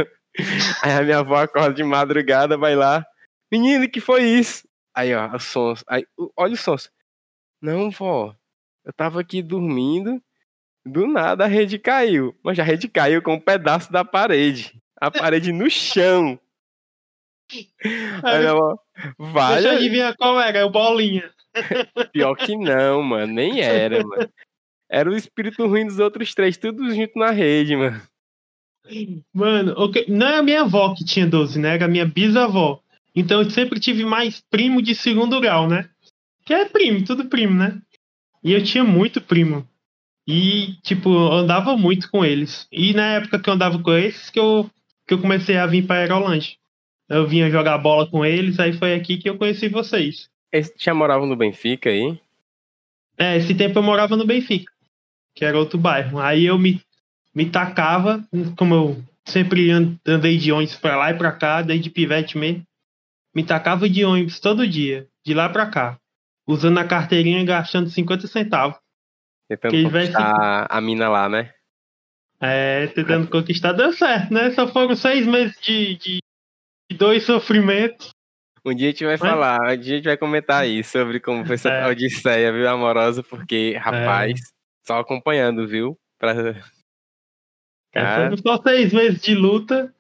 Aí a minha avó acorda de madrugada, vai lá. Menino, que foi isso? Aí, ó, o sons. Aí, olha o sons. Não, vó. Eu tava aqui dormindo. Do nada a rede caiu. Mas a rede caiu com um pedaço da parede. A parede no chão. Aí minha avó, Deixa eu vale. adivinhar qual era, é o Bolinha. Pior que não, mano. Nem era, mano. Era o espírito ruim dos outros três, tudo junto na rede, mano. Mano, ok, não é a minha avó que tinha 12, né? Era a minha bisavó. Então eu sempre tive mais primo de segundo grau, né? Que é primo, tudo primo, né? E eu tinha muito primo. E, tipo, eu andava muito com eles. E na época que eu andava com eles, que eu, que eu comecei a vir pra Aerolândia. Eu vinha jogar bola com eles, aí foi aqui que eu conheci vocês. Eles já moravam no Benfica aí? É, esse tempo eu morava no Benfica, que era outro bairro. Aí eu me, me tacava, como eu sempre an- andei de ônibus pra lá e pra cá, desde pivete mesmo. Me tacava de ônibus todo dia, de lá pra cá. Usando a carteirinha e gastando 50 centavos. Tentando conquistar a mina lá, né? É, tentando conquistar, deu certo, né? Só foram seis meses de, de, de dois sofrimentos. Um dia a gente vai falar, um dia a gente vai comentar isso sobre como foi essa É. odisseia, viu, amorosa, porque, rapaz, só acompanhando, viu? Pra... É, Cara, foram só seis meses de luta.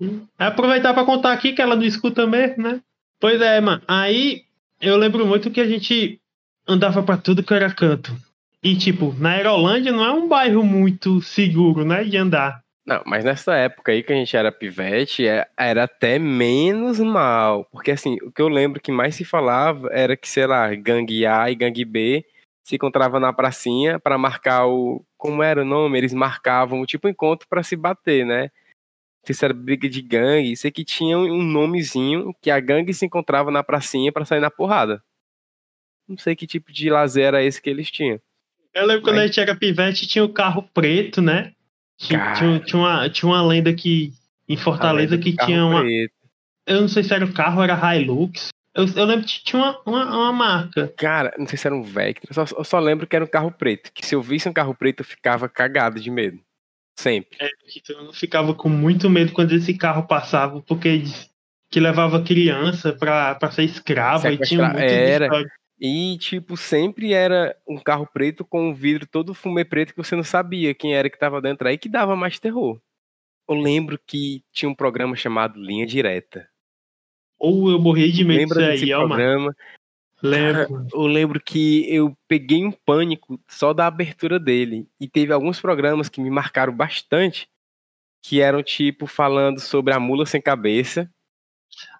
E aproveitar pra contar aqui que ela não escuta mesmo, né? Pois é, mano. Aí eu lembro muito que a gente andava pra tudo que era canto. E, tipo, na Aerolândia não é um bairro muito seguro, né? De andar. Não, mas nessa época aí que a gente era pivete, é- era até menos mal. Porque assim, o que eu lembro que mais se falava era que, sei lá, gangue A e gangue B se encontrava na pracinha para marcar o. Como era o nome? Eles marcavam tipo encontro para se bater, né? Era briga de gangue, sei que tinha um nomezinho que a gangue se encontrava na pracinha para sair na porrada. Não sei que tipo de lazer era esse que eles tinham. Eu lembro quando Aí- a gente era pivete, tinha o carro preto, né? Tinha, tinha, tinha uma, tinha uma lenda que em Fortaleza que tinha uma. preto. Eu não sei se era o carro era Hilux. Eu, eu lembro que tinha uma, uma, uma marca. Cara, não sei se era um Vectra, só, eu só lembro que era um carro preto. Que se eu visse um carro preto, eu ficava cagado de medo. Sempre. Então eu ficava com muito medo quando esse carro passava, porque que levava criança pra, pra ser escrava e tinha muito era. E, tipo, sempre era um carro preto com um vidro todo fumê preto que você não sabia quem era que tava dentro aí, que dava mais terror. Eu lembro que tinha um programa chamado Linha Direta. Ou eu morri de medo disso Lembra desse aí, mano. Lembro. Eu lembro que eu peguei um pânico só da abertura dele. E teve alguns programas que me marcaram bastante, que eram, tipo, falando sobre a mula sem cabeça.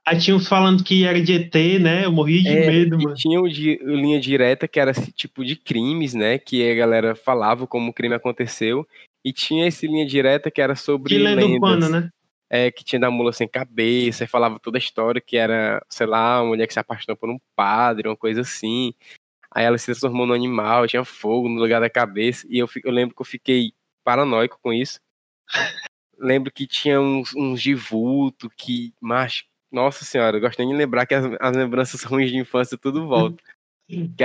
Aí tinha uns falando que era de ET, né? Eu morri de É, medo, mano. tinha o de o linha direta, que era esse tipo de crimes, né? Que a galera falava como o crime aconteceu. E tinha esse linha direta que era sobre De lenda lendas. urbana, né? É, que tinha da mula sem cabeça, e falava toda a história que era, sei lá, uma mulher que se apaixonou por um padre, uma coisa assim. Aí ela se transformou no animal, tinha fogo no lugar da cabeça. E eu, eu lembro que eu fiquei paranoico com isso. lembro que tinha uns, uns de vulto que, macho, nossa senhora, eu gosto nem de lembrar que as, as lembranças ruins de infância tudo volta.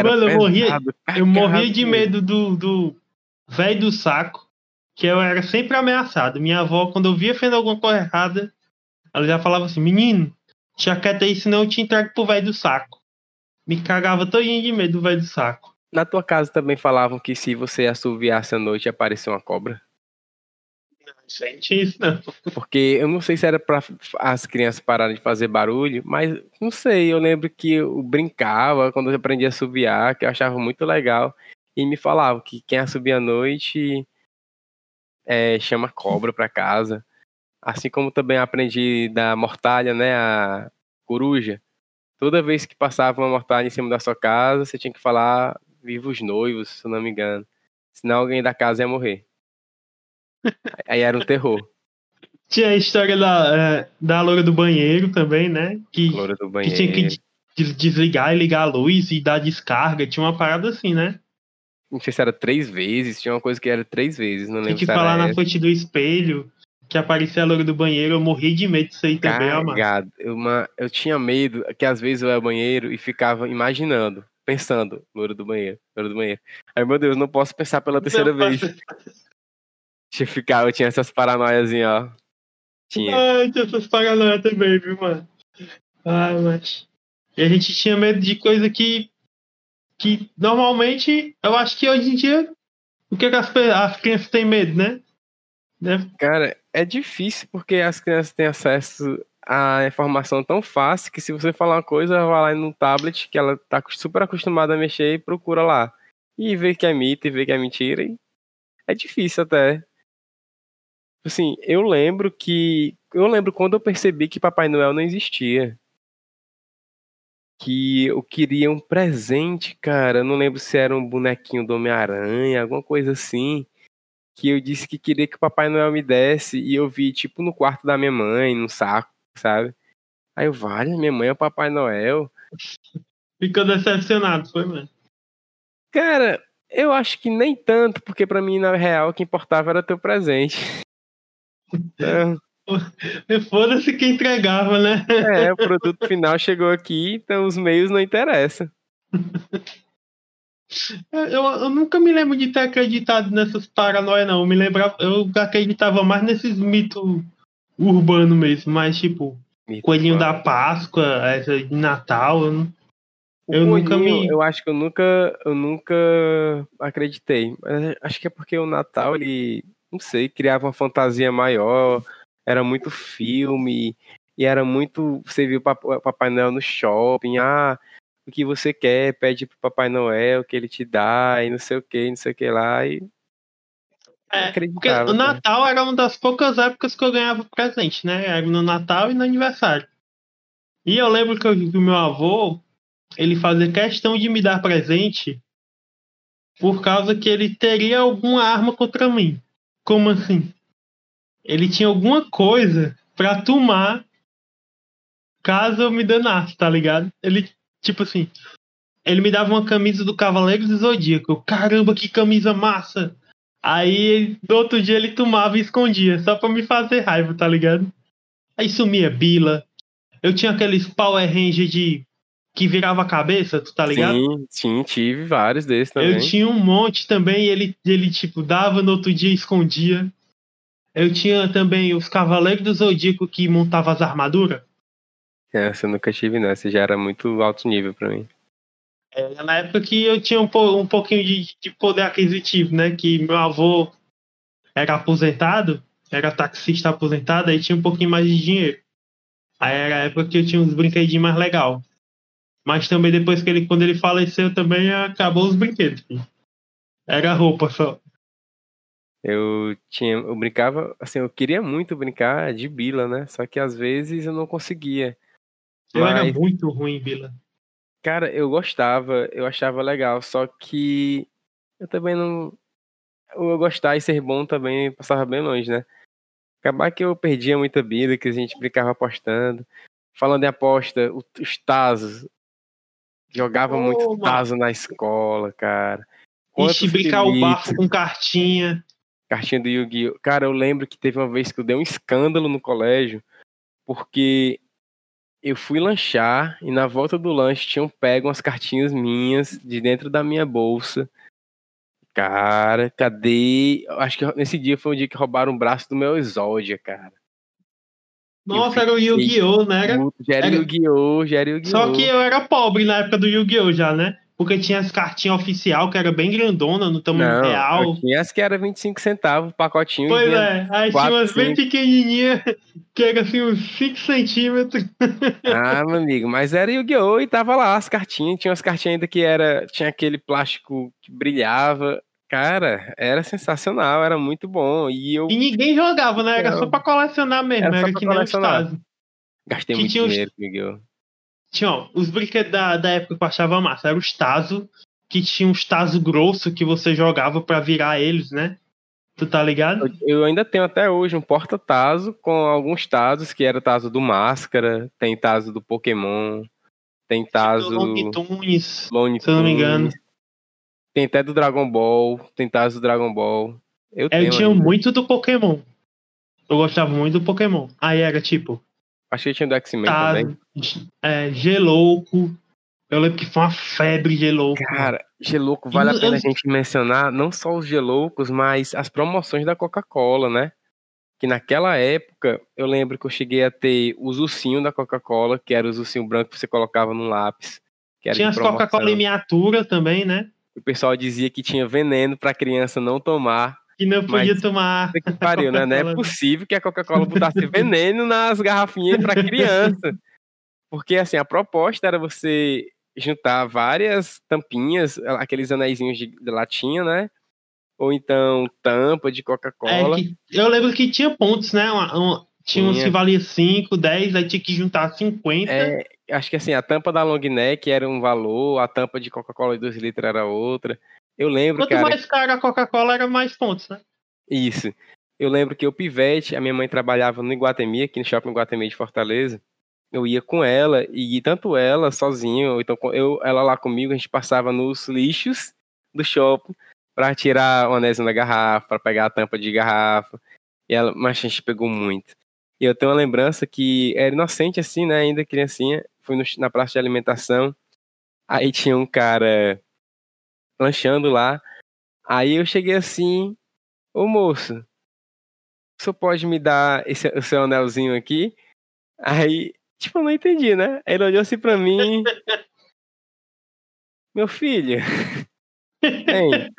Mano, eu morria, pesado, eu morria de medo do, do velho do saco, que eu era sempre ameaçado. Minha avó, quando eu via fazendo alguma coisa errada, ela já falava assim: Menino, já quieta aí, senão eu te entrego pro velho do saco. Me cagava todinho de medo do velho do saco. Na tua casa também falavam que se você assoviasse à noite ia aparecer uma cobra? Não tinha isso, não. Porque eu não sei se era pra as crianças pararem de fazer barulho, mas não sei, eu lembro que eu brincava quando eu aprendi a assoviar, que eu achava muito legal, e me falavam que quem assobia à noite é, chama cobra pra casa. Assim como também aprendi da mortalha, né, a coruja. Toda vez que passava uma mortalha em cima da sua casa, você tinha que falar vivos noivos, se eu não me engano. Senão alguém da casa ia morrer. Aí era um terror. Tinha a história da, é, da loura do banheiro também, né? Que, Loura do que banheiro. tinha que des- desligar e ligar a luz e dar descarga. Tinha uma parada assim, né? Não sei se era três vezes, tinha uma coisa que era três vezes, não Tinha lembro que se falar na frente do espelho que aparecia a loura do banheiro. Eu morri de medo disso aí também. Cagado. Eu, uma, eu tinha medo que às vezes eu ia ao banheiro e ficava imaginando, pensando, loura do banheiro, loura do banheiro. Aí, meu Deus, não posso pensar pela terceira Não, vez. Deixa eu ficar, eu tinha essas paranoias, ó. Tinha. Ai, tinha essas paranoias também, viu, mano? Ai, mas. E a gente tinha medo de coisa que. Que normalmente, eu acho que hoje em dia. O que, que as, as crianças têm medo, né? Deve- Cara, é difícil porque as crianças têm acesso à informação tão fácil que se você falar uma coisa, ela vai lá no tablet que ela tá super acostumada a mexer e procura lá. E vê que é mito e vê que é mentira. E é difícil até. Assim, eu lembro que. Eu lembro quando eu percebi que Papai Noel não existia. Que eu queria um presente, cara. Eu não lembro se era um bonequinho do Homem-Aranha, alguma coisa assim que eu disse que queria que o Papai Noel me desse e eu vi, tipo, no quarto da minha mãe, no saco, sabe? Aí eu, vale, minha mãe é o Papai Noel. Ficou decepcionado, foi, mano? Cara, eu acho que nem tanto, porque pra mim, na real, o que importava era teu presente. Então, Foda-se que entregava, né? é, o produto final chegou aqui, então os meios não interessam. Eu, eu nunca me lembro de ter acreditado nessas paranoias, não. Eu me lembrava, eu acreditava mais nesses mitos urbanos mesmo, mas tipo, Coelhinho da Páscoa, essa de Natal, eu não- eu nunca me- Eu acho que eu nunca, eu nunca acreditei. Acho que é porque o Natal, ele, não sei, criava uma fantasia maior, era muito filme, e era muito. Você viu Papai Noel no shopping, ah, o que você quer, pede pro Papai Noel que ele te dá, e não sei o que, não sei o que lá, e. É, Porque o né? Natal era uma das poucas épocas que eu ganhava presente, né? Era no Natal e no aniversário. E eu lembro que o meu avô, ele fazia questão de me dar presente por causa que ele teria alguma arma contra mim. Como assim? Ele tinha alguma coisa pra tomar caso eu me danasse, tá ligado? Ele, tipo assim, ele me dava uma camisa do Cavaleiro do Zodíaco. Eu, Caramba, que camisa massa! Aí, no outro dia, ele tomava e escondia, só pra me fazer raiva, tá ligado? Aí sumia Bila. Eu tinha aqueles Power Ranger de. que virava a cabeça, tu tá ligado? Sim, sim, tive vários desses também. Eu tinha um monte também, e ele, ele, tipo, dava no outro dia e escondia. Eu tinha também os Cavaleiros do Zodíaco que montavam as armaduras. Essa eu nunca tive, não. Essa já era muito alto nível pra mim. É, na época que eu tinha um, po- um pouquinho de, de poder aquisitivo, né? Que meu avô era aposentado, era taxista aposentado, aí tinha um pouquinho mais de dinheiro. Aí era a época que eu tinha uns brinquedinhos mais legal. Mas também depois que ele, quando ele faleceu, também acabou os brinquedos. filho. Era roupa só. Eu tinha, eu brincava, assim, eu queria muito brincar de bila, né? Só que às vezes eu não conseguia. Eu era Mas- muito ruim, Bila. Cara, eu gostava, eu achava legal, só que eu também não. Eu gostar e ser bom também passava bem longe, né? Acabar que eu perdia muita bila, que a gente brincava apostando. Falando em aposta, os Tazos. Jogava Ô, muito mano. Tazo na escola, cara. Ixi, Quantos brincar o bafo com cartinha. Cartinha do Yu-Gi-Oh! Cara, eu lembro que teve uma vez que eu dei um escândalo no colégio, porque eu fui lanchar e na volta do lanche tinham pego umas cartinhas minhas de dentro da minha bolsa. Cara, cadê? Acho que nesse dia foi um dia que roubaram o braço do meu Exódia, cara. Nossa, era o Yu-Gi-Oh, né? Era... Era era- Yu-Gi-Oh! Já era Yu-Gi-Oh! Só que eu era pobre na época do Yu-Gi-Oh! já, né? Porque tinha as cartinhas oficial, que era bem grandona, no tamanho Não, real. tinha as que era 25 centavos o pacotinho. Pois é, aí tinha umas bem pequenininhas, que era assim uns 5 centímetros. Ah, meu amigo, mas era Yu-Gi-Oh! e tava lá as cartinhas. Tinha umas cartinhas ainda que era. Tinha aquele plástico que brilhava. Cara, era sensacional, era muito bom. E eu E ninguém jogava, né? Era só pra colecionar mesmo, Era era, que nem os colecionar. Tazos. gastei que muito tinha os- dinheiro com Yu-Gi-Oh! Tinha, ó, os brinquedos da, da época que eu achava massa. Era os Tazo, que tinha uns Tazo grosso que você jogava pra virar eles, né? Tu tá ligado? Eu, ainda tenho até hoje um porta-tazo com alguns tazos, que era tazo do Máscara, tem tazo do Pokémon, tem tazo. Long Tunes. Lone se eu não me engano. Tem até do Dragon Ball, tem tazo do Dragon Ball. Eu, Eu tinha ainda. muito do Pokémon. Eu gostava muito do Pokémon. Aí era tipo, Acho que tinha do X-Men também. Tazo, é, Gelouco. Eu lembro que foi uma febre Gelouco. Cara, Gelouco, vale a pena eu- a gente mencionar não só os Geloucos, mas as promoções da Coca-Cola, né? Que naquela época, eu lembro que eu cheguei a ter os ursinhos da Coca-Cola, que era os ursinhos brancos que você colocava no lápis. Tinha as Coca-Cola em miniatura também, né? O pessoal dizia que tinha veneno pra criança não tomar. Que não podia Mas- tomar. Que pariu, né? Não é possível que a Coca-Cola botasse veneno nas garrafinhas pra criança. Porque, assim, a proposta era você juntar várias tampinhas, aqueles anéisinhos de, de latinha, né? Ou então tampa de É, Coca-Cola. que- eu lembro que tinha pontos, né? Uma- uma- tinha uns que valia 5, 10, aí tinha que juntar 50. É, acho que assim, a tampa da long neck era um valor, a tampa de Coca-Cola de 2 litros era outra. Eu lembro, Quanto cara, mais cara a Coca-Cola, era mais pontos, né? Isso. Eu lembro que o Pivete, a minha mãe trabalhava no Iguatemi, aqui no Shopping Iguatemi de Fortaleza. Eu ia com ela, e tanto ela sozinha, ou então eu, ela lá comigo, a gente passava nos lixos do shopping pra tirar o anéis da garrafa, pra pegar a tampa de garrafa. E ela, mas a gente pegou muito. E eu tenho uma lembrança que era inocente assim, né, ainda criancinha, fui no- na praça de alimentação, aí tinha um cara lanchando lá, aí eu cheguei assim, Ô moço, o senhor pode me dar esse, o seu anelzinho aqui? Aí, tipo, eu não entendi, né? Aí ele olhou assim pra mim. Meu filho, hein?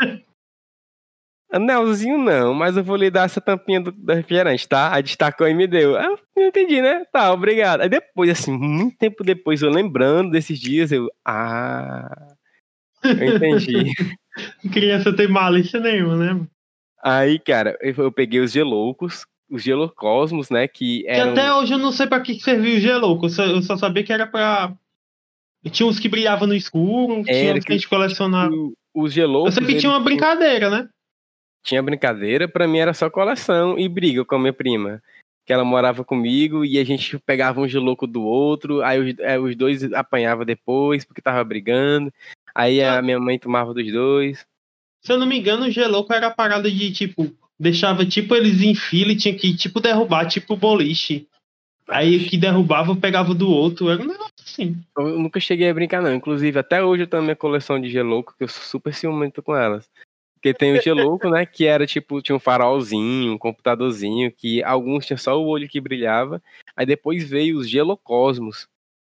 Anelzinho não, mas eu vou lhe dar essa tampinha do, do refrigerante, tá? Aí destacou e me deu. Eu não entendi, né? Tá, obrigado. Aí depois, assim, muito tempo depois, eu lembrando desses dias, eu. Ah. Eu entendi. Criança tem malícia nenhuma, né? Aí, cara, eu eu peguei os geloucos, os gelocosmos, né? Que Que eram. até hoje eu não sei pra que que servia o gelouco. Eu só, eu só sabia que era pra. Tinha uns que brilhavam no escuro, tinha Era uns que a gente colecionava. os Eu geloucos. sei que eles tinha uma brincadeira, né? tinha brincadeira, pra mim era só coleção e briga com a minha prima. Que ela morava comigo e a gente pegava um gelouco do outro, aí os, é, os dois apanhavam depois porque tava brigando. Aí a minha mãe tomava dos dois. Se eu não me engano, o Gelouco era a parada de, tipo, deixava, tipo, eles em fila e tinha que, tipo, derrubar, tipo, boliche. Aí o que derrubava, pegava do outro. Era um negócio assim. Eu nunca cheguei a brincar, não. Inclusive, até hoje eu tenho a minha coleção de gelouco, que eu sou super ciumento com elas. Porque tem o gelouco, né? Que era tipo, tinha um farolzinho, um computadorzinho, que alguns tinham só o olho que brilhava. Aí depois veio os gelocosmos,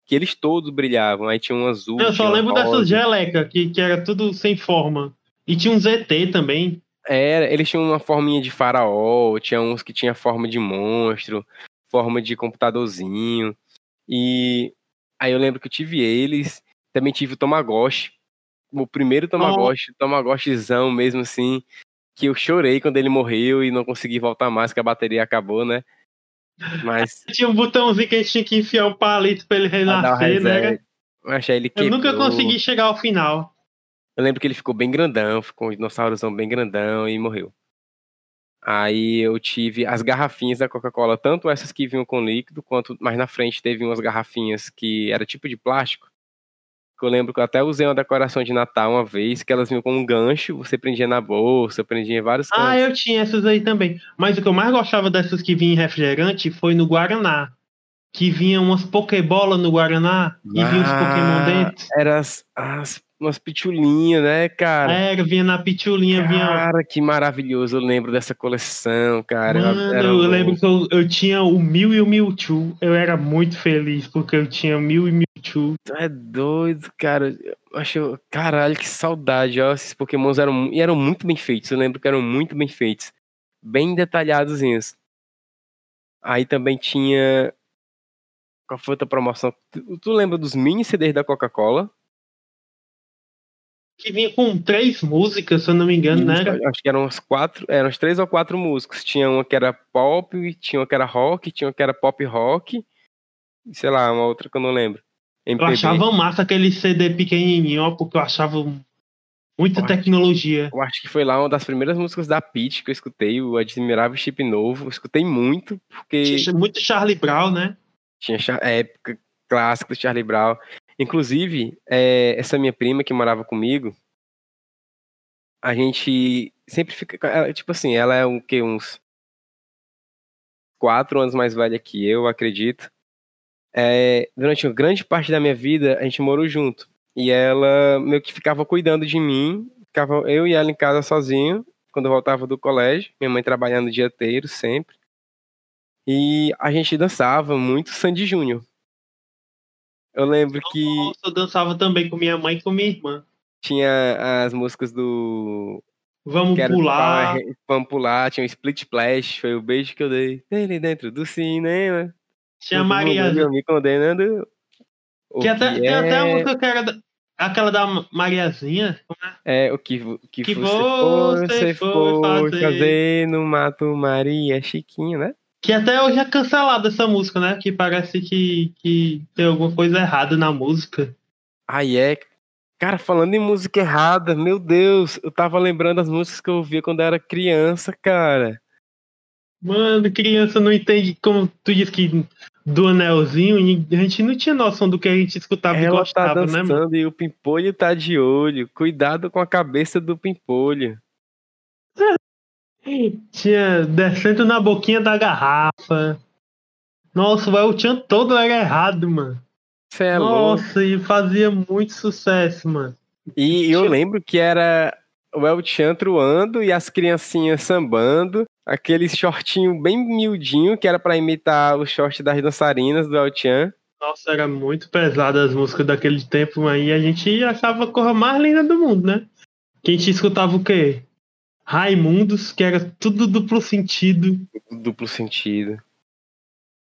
que eles todos brilhavam. Aí tinha um azul. Eu só lembro dessas rosa. geleca, que, que era tudo sem forma. E tinha um ZT também. Era, eles tinham uma forminha de faraó, tinha uns que tinha forma de monstro, forma de computadorzinho. E aí eu lembro que eu tive eles, também tive o Tamagotchi. O primeiro Tamagotchi, Tamagotchizão mesmo assim, que eu chorei quando ele morreu e não consegui voltar mais, que a bateria acabou, né? Mas Tinha um botãozinho que a gente tinha que enfiar um palito pra ele renascer, né? achei ele Eu nunca consegui chegar ao final. Eu lembro que ele ficou bem grandão, ficou um dinossaurozão bem grandão e morreu. Aí eu tive as garrafinhas da Coca-Cola, tanto essas que vinham com líquido, quanto mais na frente teve umas garrafinhas que era tipo de plástico. Que eu lembro que eu até usei uma decoração de Natal uma vez, que elas vinham com um gancho, você prendia na bolsa, prendia em vários cantos. Ah, eu tinha essas aí também. Mas o que eu mais gostava dessas que vinham em refrigerante foi no Guaraná. Que vinha umas Pokébola no Guaraná e vinha os Pokémon dentro. Era as, as- umas pitulinhas, né, cara? Era, vinha na pitulinha, vinha. Cara, que maravilhoso. Eu lembro dessa coleção, cara. Mano, era eu lembro que eu, eu tinha o Mew e o Mewtwo. Eu era muito feliz porque eu tinha Mew e Mewtwo. Tu é doido, cara. Eu acho. Caralho, que saudade, ó. Esses Pokémons eram, e eram muito bem feitos. Eu lembro que eram muito bem feitos. Bem detalhadozinhos. Aí também tinha. Qual foi outra promoção? Tu, tu lembra dos mini CDs da Coca-Cola? Que vinha com três músicas, se eu não me engano, né? Acho que eram uns quatro. Eram uns três ou quatro músicos. Tinha uma que era pop, tinha uma que era rock, tinha uma que era pop rock. Sei lá, uma outra que eu não lembro. Eu MPB. achava massa aquele CD pequenininho, ó, porque eu achava muita Forte. tecnologia. Eu acho que foi lá uma das primeiras músicas da Peach que eu escutei, o Admirável Chip Novo. Eu escutei muito, porque Tinha muito Charlie Brown, né? tinha época clássica do Charlie Brown. Inclusive, é, essa minha prima que morava comigo, a gente sempre fica. ela- Tipo assim, ela é um, que, uns quatro anos mais velha que eu, acredito. É, durante uma grande parte da minha vida, a gente morou junto. E ela meio que ficava cuidando de mim. Ficava eu e ela em casa sozinho, quando eu voltava do colégio. Minha mãe trabalhando o dia inteiro, sempre. E a gente dançava muito Sandy Júnior. Eu lembro que eu dançava também com minha mãe e com minha irmã. tinha as músicas do. Vamos do pular. Vamos pular, tinha o Split Splash, foi o beijo que eu dei. Ele dentro do cinema. Tinha me condenando. O Que até, que tem até a é- música que era da- aquela da Mariazinha. É, o que, vo- que, Que você, foi, você foi fazer. fazer. no Mato Maria Chiquinho, né? Que até hoje é cancelada essa música, né? Que parece que, que tem alguma coisa errada na música. Aí é. Cara, falando em música errada, meu Deus, eu tava lembrando as músicas que eu ouvia quando eu era criança, cara. Mano, criança não entende como tu disse que do anelzinho, e a gente não tinha noção do que a gente escutava e Ela tá gostava, né, mano? dançando e o Pimpolho tá de olho. Cuidado com a cabeça do Pimpolho. Tinha descendo na boquinha da garrafa. Nossa, o El Chan todo era errado, mano. Você é louco. Nossa, e fazia muito sucesso, mano. E eu lembro que era o El Chan truando e as criancinhas sambando. Aquele shortinho bem miudinho que era pra imitar o short das dançarinas do El Chan. Nossa, era muito pesado as músicas daquele tempo, aí a gente achava a cor mais linda do mundo, né? Que a gente escutava o quê? Raimundos, que era tudo duplo sentido. Duplo sentido.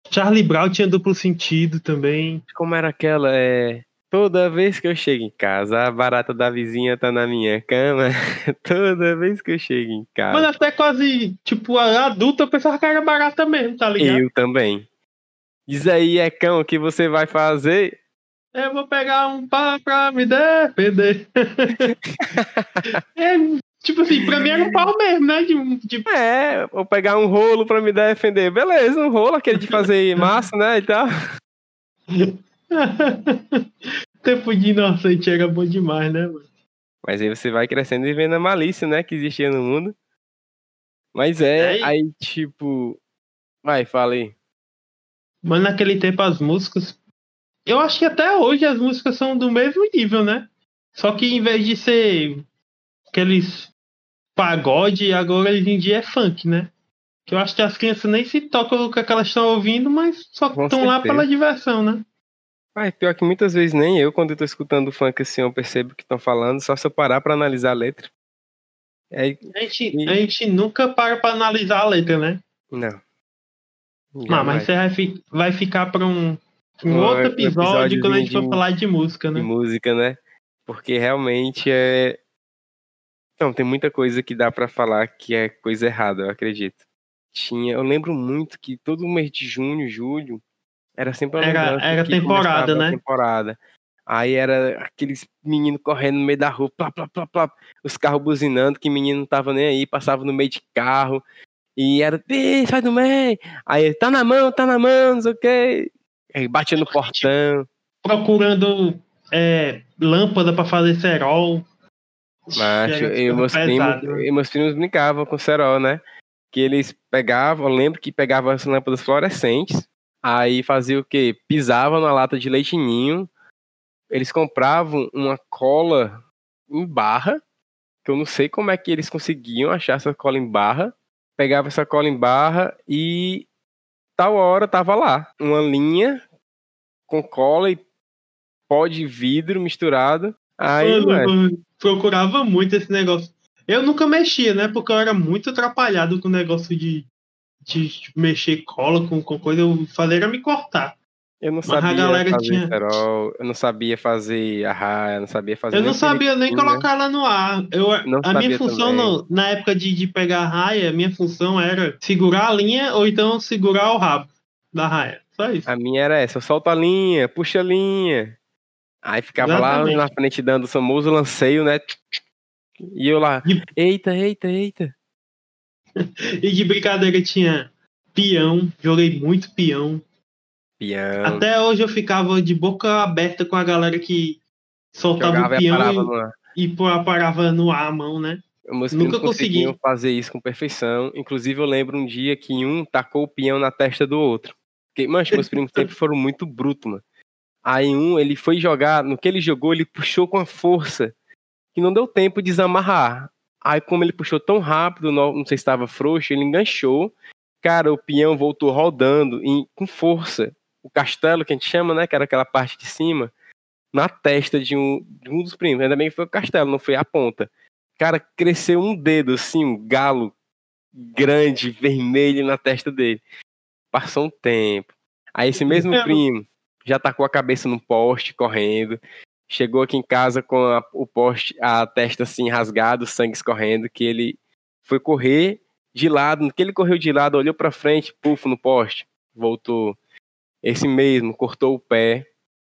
Charlie Brown tinha duplo sentido também. Como era aquela? É. Toda vez que eu chego em casa, a barata da vizinha tá na minha cama. Toda vez que eu chego em casa. Mas até quase, tipo, adulta eu pensava que era barata mesmo, tá ligado? Eu também. Diz aí, Ecão, o que você vai fazer? Eu vou pegar um pá pra me defender. é, tipo assim, pra mim era um pau mesmo, né? De, de... É, vou pegar um rolo pra me defender. Beleza, um rolo, aquele de fazer massa, né? E tal. Tempo de inocente era bom demais, né, mano? Mas aí você vai crescendo e vendo a malícia, né? Que existia no mundo. Mas é, É, aí tipo. Vai, fala aí. Mas naquele tempo as músicas. Eu acho que até hoje as músicas são do mesmo nível, né? Só que em vez de ser aqueles pagode, agora hoje em dia é funk, né? Que eu acho que as crianças nem se tocam com o que elas estão ouvindo, mas só estão lá pela diversão, né? Mas pior que muitas vezes nem eu, quando eu tô escutando funk assim, eu percebo o que estão falando, só se eu parar pra analisar a letra. É, A gente, E- a gente nunca para pra analisar a letra, né? não. Não, Jamais. mas você vai, fi- vai ficar pra um, um outro episódio quando a gente for de- falar de música, de né? música, né? Porque realmente é. Não, tem muita coisa que dá pra falar que é coisa errada, eu acredito. Tinha, eu lembro muito que todo mês de junho, julho, era sempre uma Era- era temporada, né? Temporada. Aí era aqueles meninos correndo no meio da rua, plá, plá, plá, plá, os carros buzinando, que menino não tava nem aí, passava no meio de carro. E era, "Ih, sai do meio. Aí, tá na mão, tá na mão, não sei o quê. Aí batia no portão. Procurando é, lâmpada pra fazer cerol. Macho, e meus primos, né? e meus primos brincavam com cerol, né? Que eles pegavam, eu lembro que pegavam as lâmpadas fluorescentes, aí fazia o quê? Pisavam na lata de leite ninho, eles compravam uma cola em barra, que eu não sei como é que eles conseguiam achar essa cola em barra, pegava essa cola em barra e tal hora tava lá, uma linha com cola e pó de vidro misturado, aí, Mano, procurava muito esse negócio. Eu nunca mexia, né? Porque eu era muito atrapalhado com o negócio de, de mexer cola com, com coisa. Eu fazia era me cortar. Eu não a sabia galera fazer tinha- cerol, eu não sabia fazer eu não sabia fazer Eu nem não sabia nem né? colocar ela no ar. Eu, Não a minha função no- na época de, de pegar a raia, a minha função era segurar a linha ou então segurar o rabo da raia. Só isso. A minha era essa, eu solto a linha, puxa a linha. Aí ficava lá Exatamente. na frente dando o famoso lanceio, né? E eu lá, eita, eita, eita. E de brincadeira tinha peão, joguei muito peão. Peão. Até hoje eu ficava de boca aberta com a galera que soltava Jogava o e peão parava no e, e pô- parava no ar a mão, né? Meus Nunca conseguiam fazer isso com perfeição. Inclusive, eu lembro um dia que um tacou o peão na testa do outro. Porque, mancho, meus primos sempre foram muito brutos, mano. Aí um, ele foi jogar, no que ele jogou, ele puxou com a força que não deu tempo de desamarrar. Aí, como ele puxou tão rápido, não, sei se estava frouxo, ele enganchou. Cara, o peão voltou rodando em- com força. O castelo, que a gente chama, né? Que era aquela parte de cima, na testa de um, de um dos primos. Ainda bem que foi o castelo, não foi a ponta. Cara, cresceu um dedo, assim, um galo grande, vermelho na testa dele. Passou um tempo. Aí esse mesmo primo já tacou a cabeça num poste, correndo. Chegou aqui em casa com a- o poste, a testa assim rasgada, o sangue escorrendo, que ele foi correr de lado. Que ele correu de lado, olhou pra frente, pufo no poste. Voltou. Esse mesmo, cortou o pé.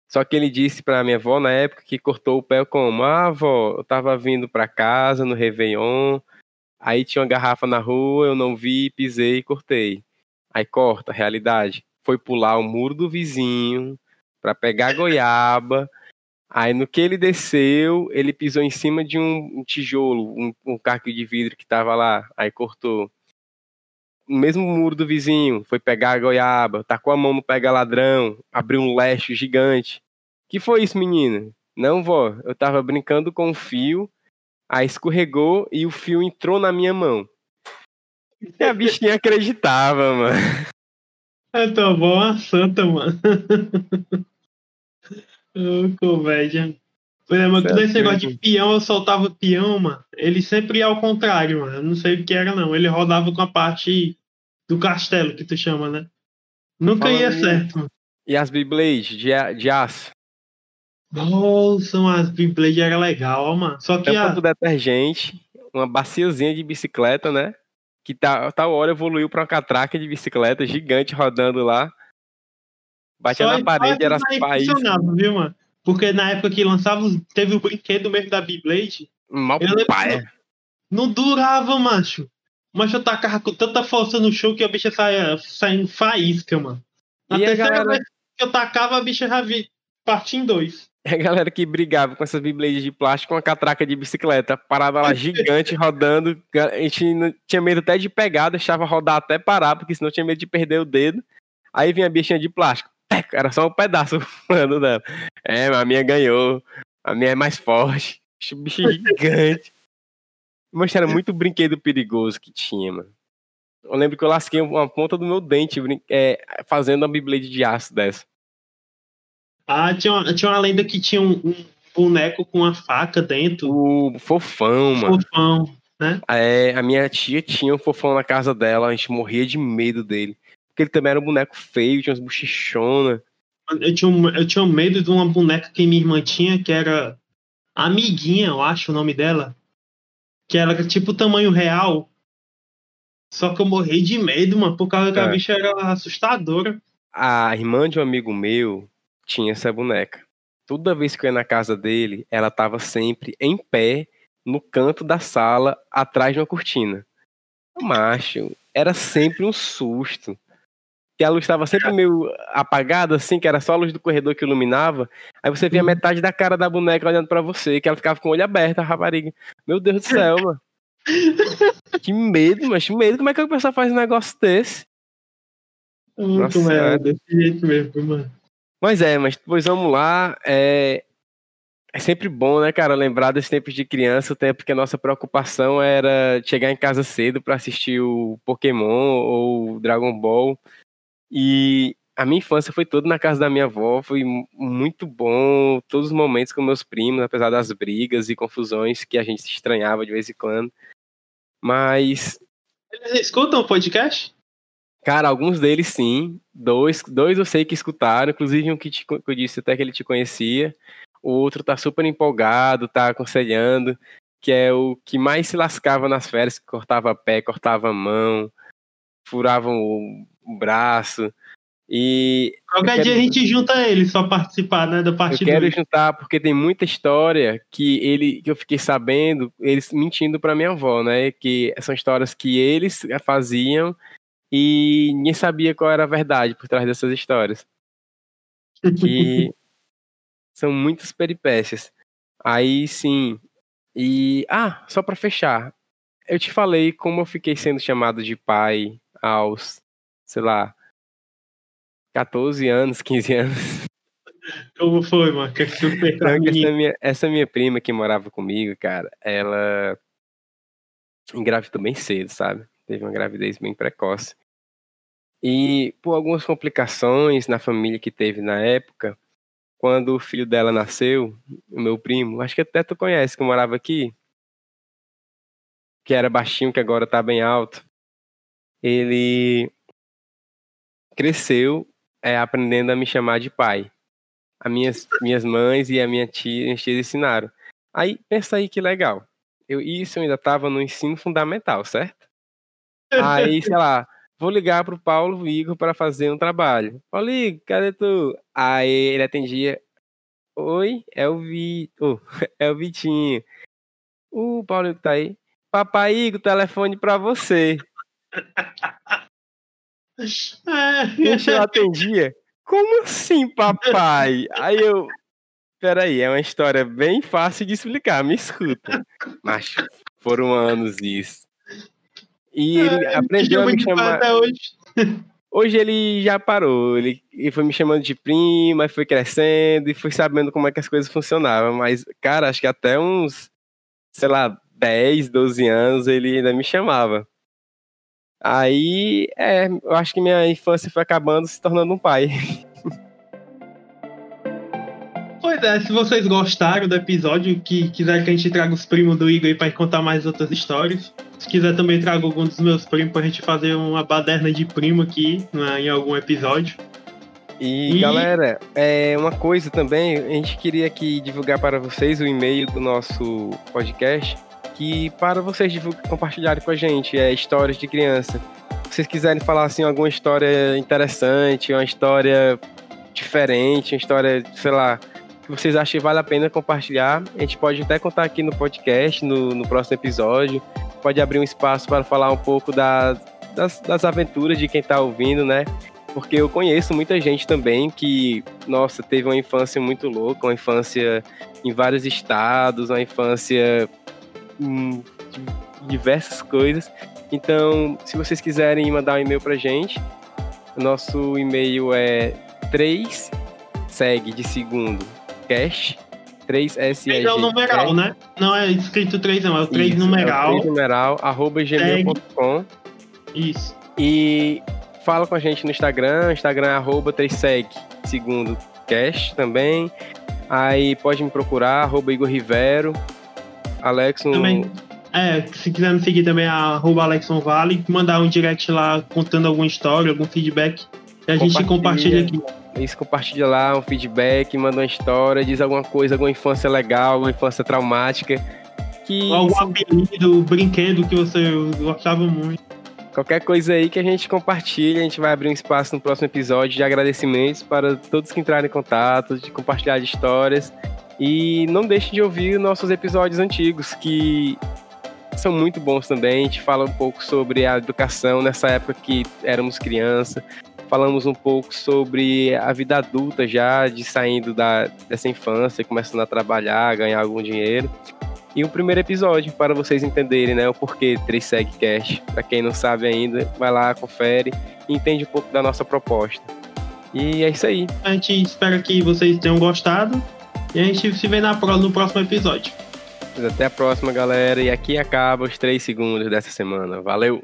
Só que ele disse pra minha avó na época que cortou o pé como? Ah, avó, eu tava vindo pra casa no Réveillon, aí tinha uma garrafa na rua, eu não vi, pisei e cortei. Aí corta, realidade. Foi pular o muro do vizinho pra pegar goiaba. Aí no que ele desceu, ele pisou em cima de um, tijolo, um, um de vidro que tava lá. Aí cortou. No mesmo muro do vizinho, foi pegar a goiaba, tacou a mão no pega ladrão, abriu um leste gigante. Que foi isso, menina? Não, vó, eu tava brincando com o fio, aí escorregou e o fio entrou na minha mão. E a bichinha acreditava, mano. Eu tô bom a santa, mano. Ô, comédia. Por exemplo, Certo. nesse negócio de peão, eu soltava peão, mano. Ele sempre ia ao contrário, mano. Eu não sei o que era, não. Ele rodava com a parte do castelo, que tu chama, né? Nunca Falando ia certo, mano. E as Beyblade de, de aço? Nossa, as Beyblade era legal, ó, mano. Só que Tampa a, do detergente, uma baciazinha de bicicleta, né? Que tá, tal hora evoluiu pra uma catraca de bicicleta gigante rodando lá. Batia só- na parede, era funcionava, viu, mano? Porque na época que lançava, teve o brinquedo mesmo da Beyblade. Mal lembro paia. Não durava, macho. Mas eu tacava com tanta força no show que a bicha saia saindo faísca, mano. Na E terceira galera- vez que eu tacava, a bicha já vi partir em dois. É a galera que brigava com essas Beyblades de plástico com a catraca de bicicleta. Parada lá gigante, rodando. A gente não- tinha medo até de pegar, deixava rodar até parar, porque senão tinha medo de perder o dedo. Aí vinha a bichinha de plástico. Era só um pedaço voando dela. É, mas a minha ganhou. A minha é mais forte. Bicho gigante. Mas era muito brinquedo perigoso que tinha, mano. Eu lembro que eu lasquei uma ponta do meu dente brin- é, fazendo uma Beyblade de aço dessa. Ah, tinha uma, tinha uma lenda que tinha um, um boneco com uma faca dentro. O fofão, mano. Fofão. É, a minha tia tinha um fofão na casa dela, a gente morria de medo dele. Porque ele também era um boneco feio, tinha umas bochichonas. Eu tinha, um- eu tinha medo de uma boneca que minha irmã tinha, que era Amiguinha, eu acho o nome dela. Que era tipo tamanho real. Só que eu morri de medo, mano, por causa que a É. bicha era assustadora. A irmã de um amigo meu tinha essa boneca. Toda vez que eu ia na casa dele, ela tava sempre em pé, no canto da sala, atrás de uma cortina. Macho, era sempre um susto. Que a luz estava sempre meio apagada, assim, que era só a luz do corredor que iluminava. Aí você via Uhum. metade da cara da boneca olhando pra você, que ela ficava com o olho aberto, a rapariga. Meu Deus do céu, mano. Que medo, mas que medo. Como é que a pessoa faz um negócio desse? Muito Nossa merda, desse jeito mesmo, mano. Mas é, mas depois vamos lá. É, é sempre bom, né, cara, lembrar desse tempo de criança, o tempo que a nossa preocupação era chegar em casa cedo pra assistir o Pokémon ou o Dragon Ball. E a minha infância foi toda na casa da minha avó, foi mu- muito bom, todos os momentos com meus primos, apesar das brigas e confusões que a gente se estranhava de vez em quando. Mas Eles escutam o podcast? Cara, alguns deles sim. Dois, dois eu sei que escutaram, inclusive um que, te, que eu disse até que ele te conhecia. O outro tá super empolgado, tá aconselhando, que é o que mais se lascava nas férias, que cortava pé, cortava mão, furava o, braço. E Qualquer Eu dia a quero- gente junta eles pra participar, né, da eu parte quero 2. juntar porque tem muita história que ele que eu fiquei sabendo, eles mentindo pra minha avó, né? Que são histórias que eles faziam e ninguém sabia qual era a verdade por trás dessas histórias. Que são muitas peripécias. Aí sim. E ah, só pra fechar, eu te falei como eu fiquei sendo chamado de pai aos, sei lá, 14 anos, 15 anos. Como foi, mano? Que Não, que mim? essa, minha, essa minha prima que morava comigo, cara, ela engravidou bem cedo, sabe? Teve uma gravidez bem precoce. E por algumas complicações na família que teve na época, quando o filho dela nasceu, o meu primo, acho que até tu conhece, que morava aqui, que era baixinho, que agora tá bem alto, ele cresceu é, aprendendo a me chamar de pai as minhas, minhas mães e a minha tia, minhas tias ensinaram. Aí, pensa aí que legal. Eu, isso eu ainda estava no ensino fundamental, certo? Aí, sei lá, vou ligar pro Paulo Igor para fazer um trabalho. Paulo Igor, cadê tu? Aí ele atendia. Oi, é o Vi... oh, é o Vitinho. O Paulo Igor tá aí. Papai Igor, telefone pra você. Gente, eu atendia. Como assim, papai? Aí eu. Peraí, é uma história bem fácil de explicar, me escuta. Mas foram anos isso. E ele aprendeu a me chamar. Hoje. Hoje ele já parou. Ele, ele foi me chamando de prima, foi crescendo e foi sabendo como é que as coisas funcionavam. Mas, cara, acho que até uns, sei lá, 10, 12 anos ele ainda me chamava. Aí, é, eu acho que minha infância foi acabando se tornando um pai. Pois é, se vocês gostaram do episódio, que quiserem que a gente traga os primos do Igor aí pra contar mais outras histórias. Se quiser também traga algum dos meus primos pra gente fazer uma baderna de primo aqui né, em algum episódio. E, E- galera, é uma coisa também, a gente queria aqui divulgar para vocês o e-mail do nosso podcast, que para vocês compartilharem com a gente, é histórias de criança. Se vocês quiserem falar assim alguma história interessante, uma história diferente, uma história, sei lá, que vocês acham que vale a pena compartilhar. A gente pode até contar aqui no podcast, no, no próximo episódio. Pode abrir um espaço para falar um pouco da, das, das aventuras de quem está ouvindo, né? Porque eu conheço muita gente também que, nossa, teve uma infância muito louca, uma infância em vários estados, uma infância em diversas coisas. Então, se vocês quiserem mandar um e-mail pra gente, nosso e-mail é 3 segue de segundo cash 3 3 é o numeral, né? Não é escrito 3 não, é o 3 Isso, numeral. É o 3 numeral, arroba gmail.com. Isso. E fala com a gente no Instagram, Instagram é arroba 3seg segundo cash também. Aí pode me procurar, arroba Igor Rivero. Alex no... Também. É, se quiser me seguir também, arroba Alexon Vale, mandar um direct lá contando alguma história, algum feedback. E a gente compartilha aqui. Isso, compartilha lá um feedback, manda uma história, diz alguma coisa, alguma infância legal, alguma infância traumática. Que... Algum apelido, brinquedo que você gostava muito. Qualquer coisa aí que a gente compartilha, a gente vai abrir um espaço no próximo episódio de agradecimentos para todos que entraram em contato, de compartilhar de histórias. E não deixe de ouvir nossos episódios antigos, que são muito bons também. A gente fala um pouco sobre a educação nessa época que éramos criança. Falamos um pouco sobre a vida adulta já, de saindo da, dessa infância, começando a trabalhar, ganhar algum dinheiro e um primeiro episódio para vocês entenderem né, o porquê 3 Cash. Para quem não sabe ainda, vai lá, confere e entende um pouco da nossa proposta. E é isso aí. A gente espera que vocês tenham gostado e a gente se vê na, no próximo episódio. Até a próxima, galera. E aqui acaba os 3 segundos dessa semana. Valeu!